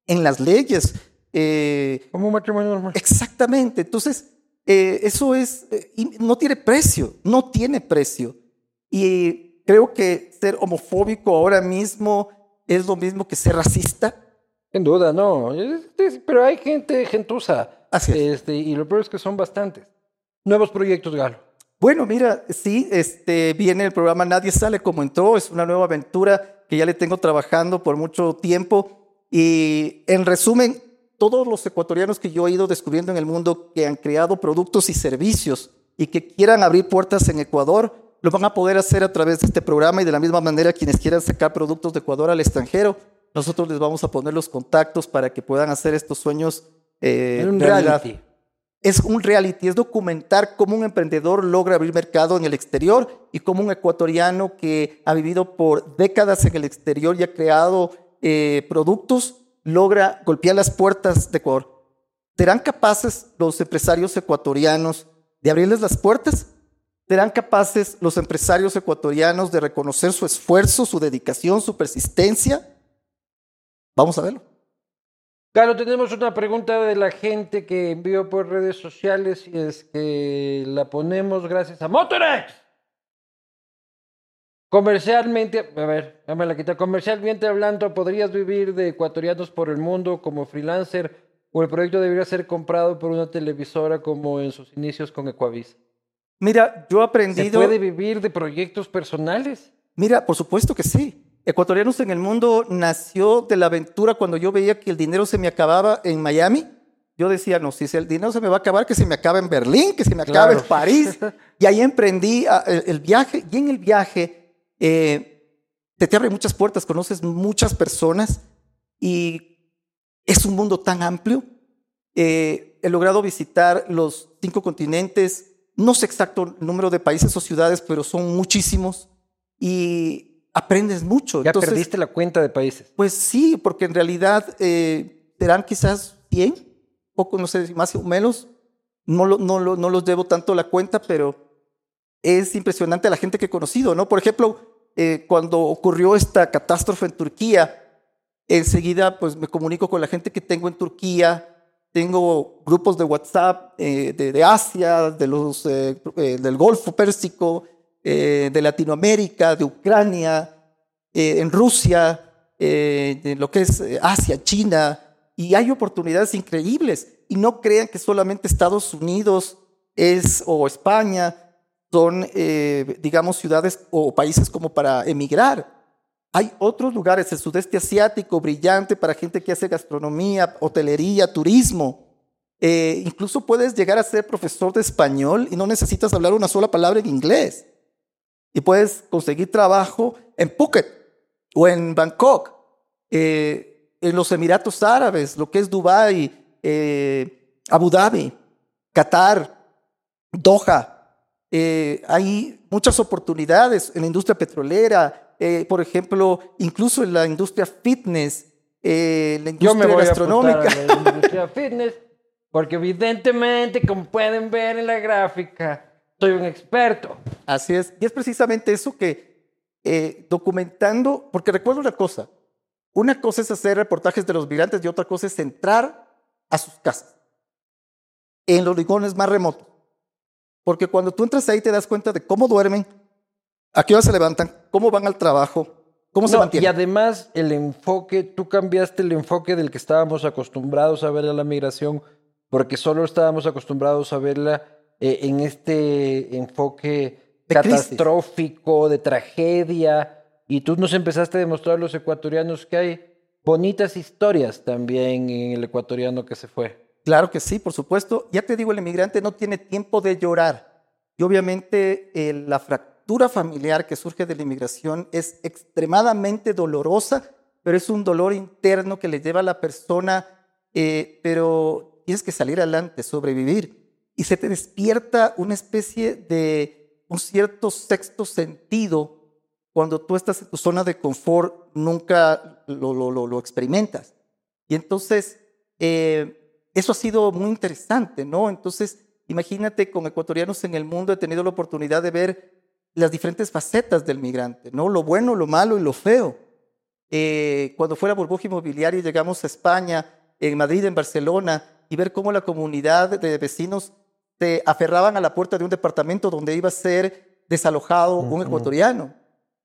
en las leyes. Eh, Como un matrimonio normal. Exactamente. Entonces, eh, eso es, eh, no tiene precio, no tiene precio. Y creo que ser homofóbico ahora mismo es lo mismo que ser racista. Sin duda, no. Pero hay gente gentuza. Así es. Este, y lo peor es que son bastantes. Nuevos proyectos, Galo. Bueno, mira, sí, este, viene el programa Nadie sale como entró, es una nueva aventura que ya le tengo trabajando por mucho tiempo. Y en resumen, todos los ecuatorianos que yo he ido descubriendo en el mundo que han creado productos y servicios y que quieran abrir puertas en Ecuador, lo van a poder hacer a través de este programa y de la misma manera quienes quieran sacar productos de Ecuador al extranjero, nosotros les vamos a poner los contactos para que puedan hacer estos sueños eh, realidad. reality. Es un reality, es documentar cómo un emprendedor logra abrir mercado en el exterior y cómo un ecuatoriano que ha vivido por décadas en el exterior y ha creado eh, productos logra golpear las puertas de Ecuador. ¿Serán capaces los empresarios ecuatorianos de abrirles las puertas? ¿Serán capaces los empresarios ecuatorianos de reconocer su esfuerzo, su dedicación, su persistencia? Vamos a verlo. Claro, tenemos una pregunta de la gente que envió por redes sociales y es que la ponemos gracias a Motorex. Comercialmente, a ver, ya me la quita. Comercialmente hablando, ¿podrías vivir de ecuatorianos por el mundo como freelancer o el proyecto debería ser comprado por una televisora como en sus inicios con Ecuavis? Mira, yo he aprendido... ¿Se puede vivir de proyectos personales? Mira, por supuesto que sí. Ecuatorianos en el Mundo nació de la aventura cuando yo veía que el dinero se me acababa en Miami. Yo decía, no, si el dinero se me va a acabar, que se me acabe en Berlín, que se me acabe en París. *laughs* Y ahí emprendí ah, el, viaje. Y en el viaje eh, te, te abre muchas puertas, conoces muchas personas y es un mundo tan amplio. Eh, he logrado visitar los cinco continentes. No sé exacto el número de países o ciudades, pero son muchísimos. Y aprendes mucho. Ya perdiste la cuenta de países. Pues sí, porque en realidad eh, serán quizás 100, poco, no sé, más o menos. No, lo, no, lo, no los debo tanto la cuenta, pero es impresionante la gente que he conocido, ¿no? Por ejemplo, eh, cuando ocurrió esta catástrofe en Turquía, enseguida pues me comunico con la gente que tengo en Turquía, tengo grupos de WhatsApp eh, de, de, Asia, de los, eh, eh, del Golfo Pérsico, eh, de Latinoamérica, de Ucrania, eh, en Rusia, eh, de lo que es Asia, China, y hay oportunidades increíbles. Y no crean que solamente Estados Unidos es, o España son, digamos, ciudades o países como para emigrar. Hay otros lugares, el sudeste asiático, brillante para gente que hace gastronomía, hotelería, turismo. incluso puedes llegar a ser profesor de español y no necesitas hablar una sola palabra en inglés y puedes conseguir trabajo en Phuket o en Bangkok, eh, en los Emiratos Árabes, lo que es Dubái, eh, Abu Dhabi, Qatar, Doha. Eh, hay muchas oportunidades en la industria petrolera, por ejemplo, incluso en la industria fitness, la industria Yo me voy gastronómica. A la industria fitness, porque evidentemente, como pueden ver en la gráfica, soy un experto. Así es. Y es precisamente eso que eh, documentando, porque recuerdo una cosa, una cosa es hacer reportajes de los migrantes y otra cosa es entrar a sus casas, en los rincones más remotos. Porque cuando tú entras ahí te das cuenta de cómo duermen, a qué hora se levantan, cómo van al trabajo, cómo se mantienen. Y además el enfoque, tú cambiaste el enfoque del que estábamos acostumbrados a ver a la migración, porque solo estábamos acostumbrados a verla eh, en este enfoque catastrófico, de tragedia, y tú nos empezaste a demostrar a los ecuatorianos que hay bonitas historias también en el ecuatoriano que se fue. Claro que sí, por supuesto. Ya te digo, el emigrante no tiene tiempo de llorar. Y obviamente eh, la fractura familiar que surge de la inmigración es extremadamente dolorosa, pero es un dolor interno que le lleva a la persona, eh, pero tienes que salir adelante, sobrevivir y se te despierta una especie de un cierto sexto sentido cuando tú estás en tu zona de confort, nunca lo, lo, lo, experimentas. Y entonces, eh, eso ha sido muy interesante, ¿no? Entonces, imagínate, con ecuatorianos en el mundo he tenido la oportunidad de ver las diferentes facetas del migrante, ¿no? Lo bueno, lo malo y lo feo. Eh, cuando fue la burbuja inmobiliaria llegamos a España, en Madrid, en Barcelona, y ver cómo la comunidad de vecinos se aferraban a la puerta de un departamento donde iba a ser desalojado un ecuatoriano.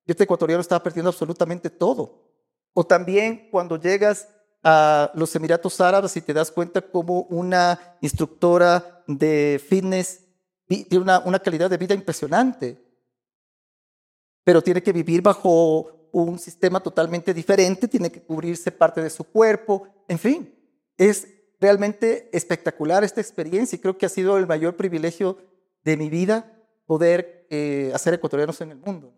Y este ecuatoriano estaba perdiendo absolutamente todo. O también cuando llegas a los Emiratos Árabes y te das cuenta como una instructora de fitness tiene una, una calidad de vida impresionante, pero tiene que vivir bajo un sistema totalmente diferente, tiene que cubrirse parte de su cuerpo, en fin, es realmente espectacular esta experiencia y creo que ha sido el mayor privilegio de mi vida poder eh, hacer ecuatorianos en el mundo.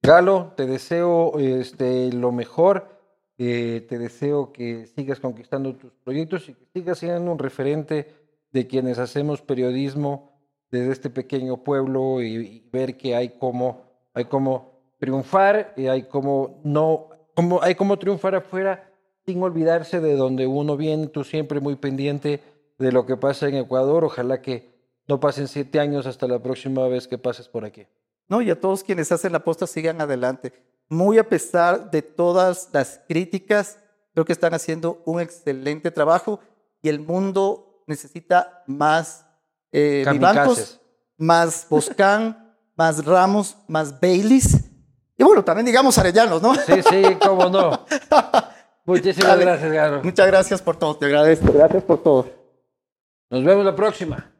Galo, te deseo este, lo mejor, eh, te deseo que sigas conquistando tus proyectos y que sigas siendo un referente de quienes hacemos periodismo desde este pequeño pueblo y, y ver que hay como, hay como triunfar y hay como no, como, hay como triunfar afuera sin olvidarse de donde uno viene, tú siempre muy pendiente de lo que pasa en Ecuador, ojalá que no pasen siete años hasta la próxima vez que pases por aquí. No, y a todos quienes hacen la posta sigan adelante. Muy a pesar de todas las críticas, creo que están haciendo un excelente trabajo y el mundo necesita más eh. Vivancos, más Boscán, *laughs* más Ramos, más Baileys. Y bueno, también digamos Arellanos, ¿no? Sí, sí, cómo no. *laughs* Muchísimas Dale. gracias, Garo. Muchas gracias por todo, te agradezco. Gracias por todo. Nos vemos la próxima.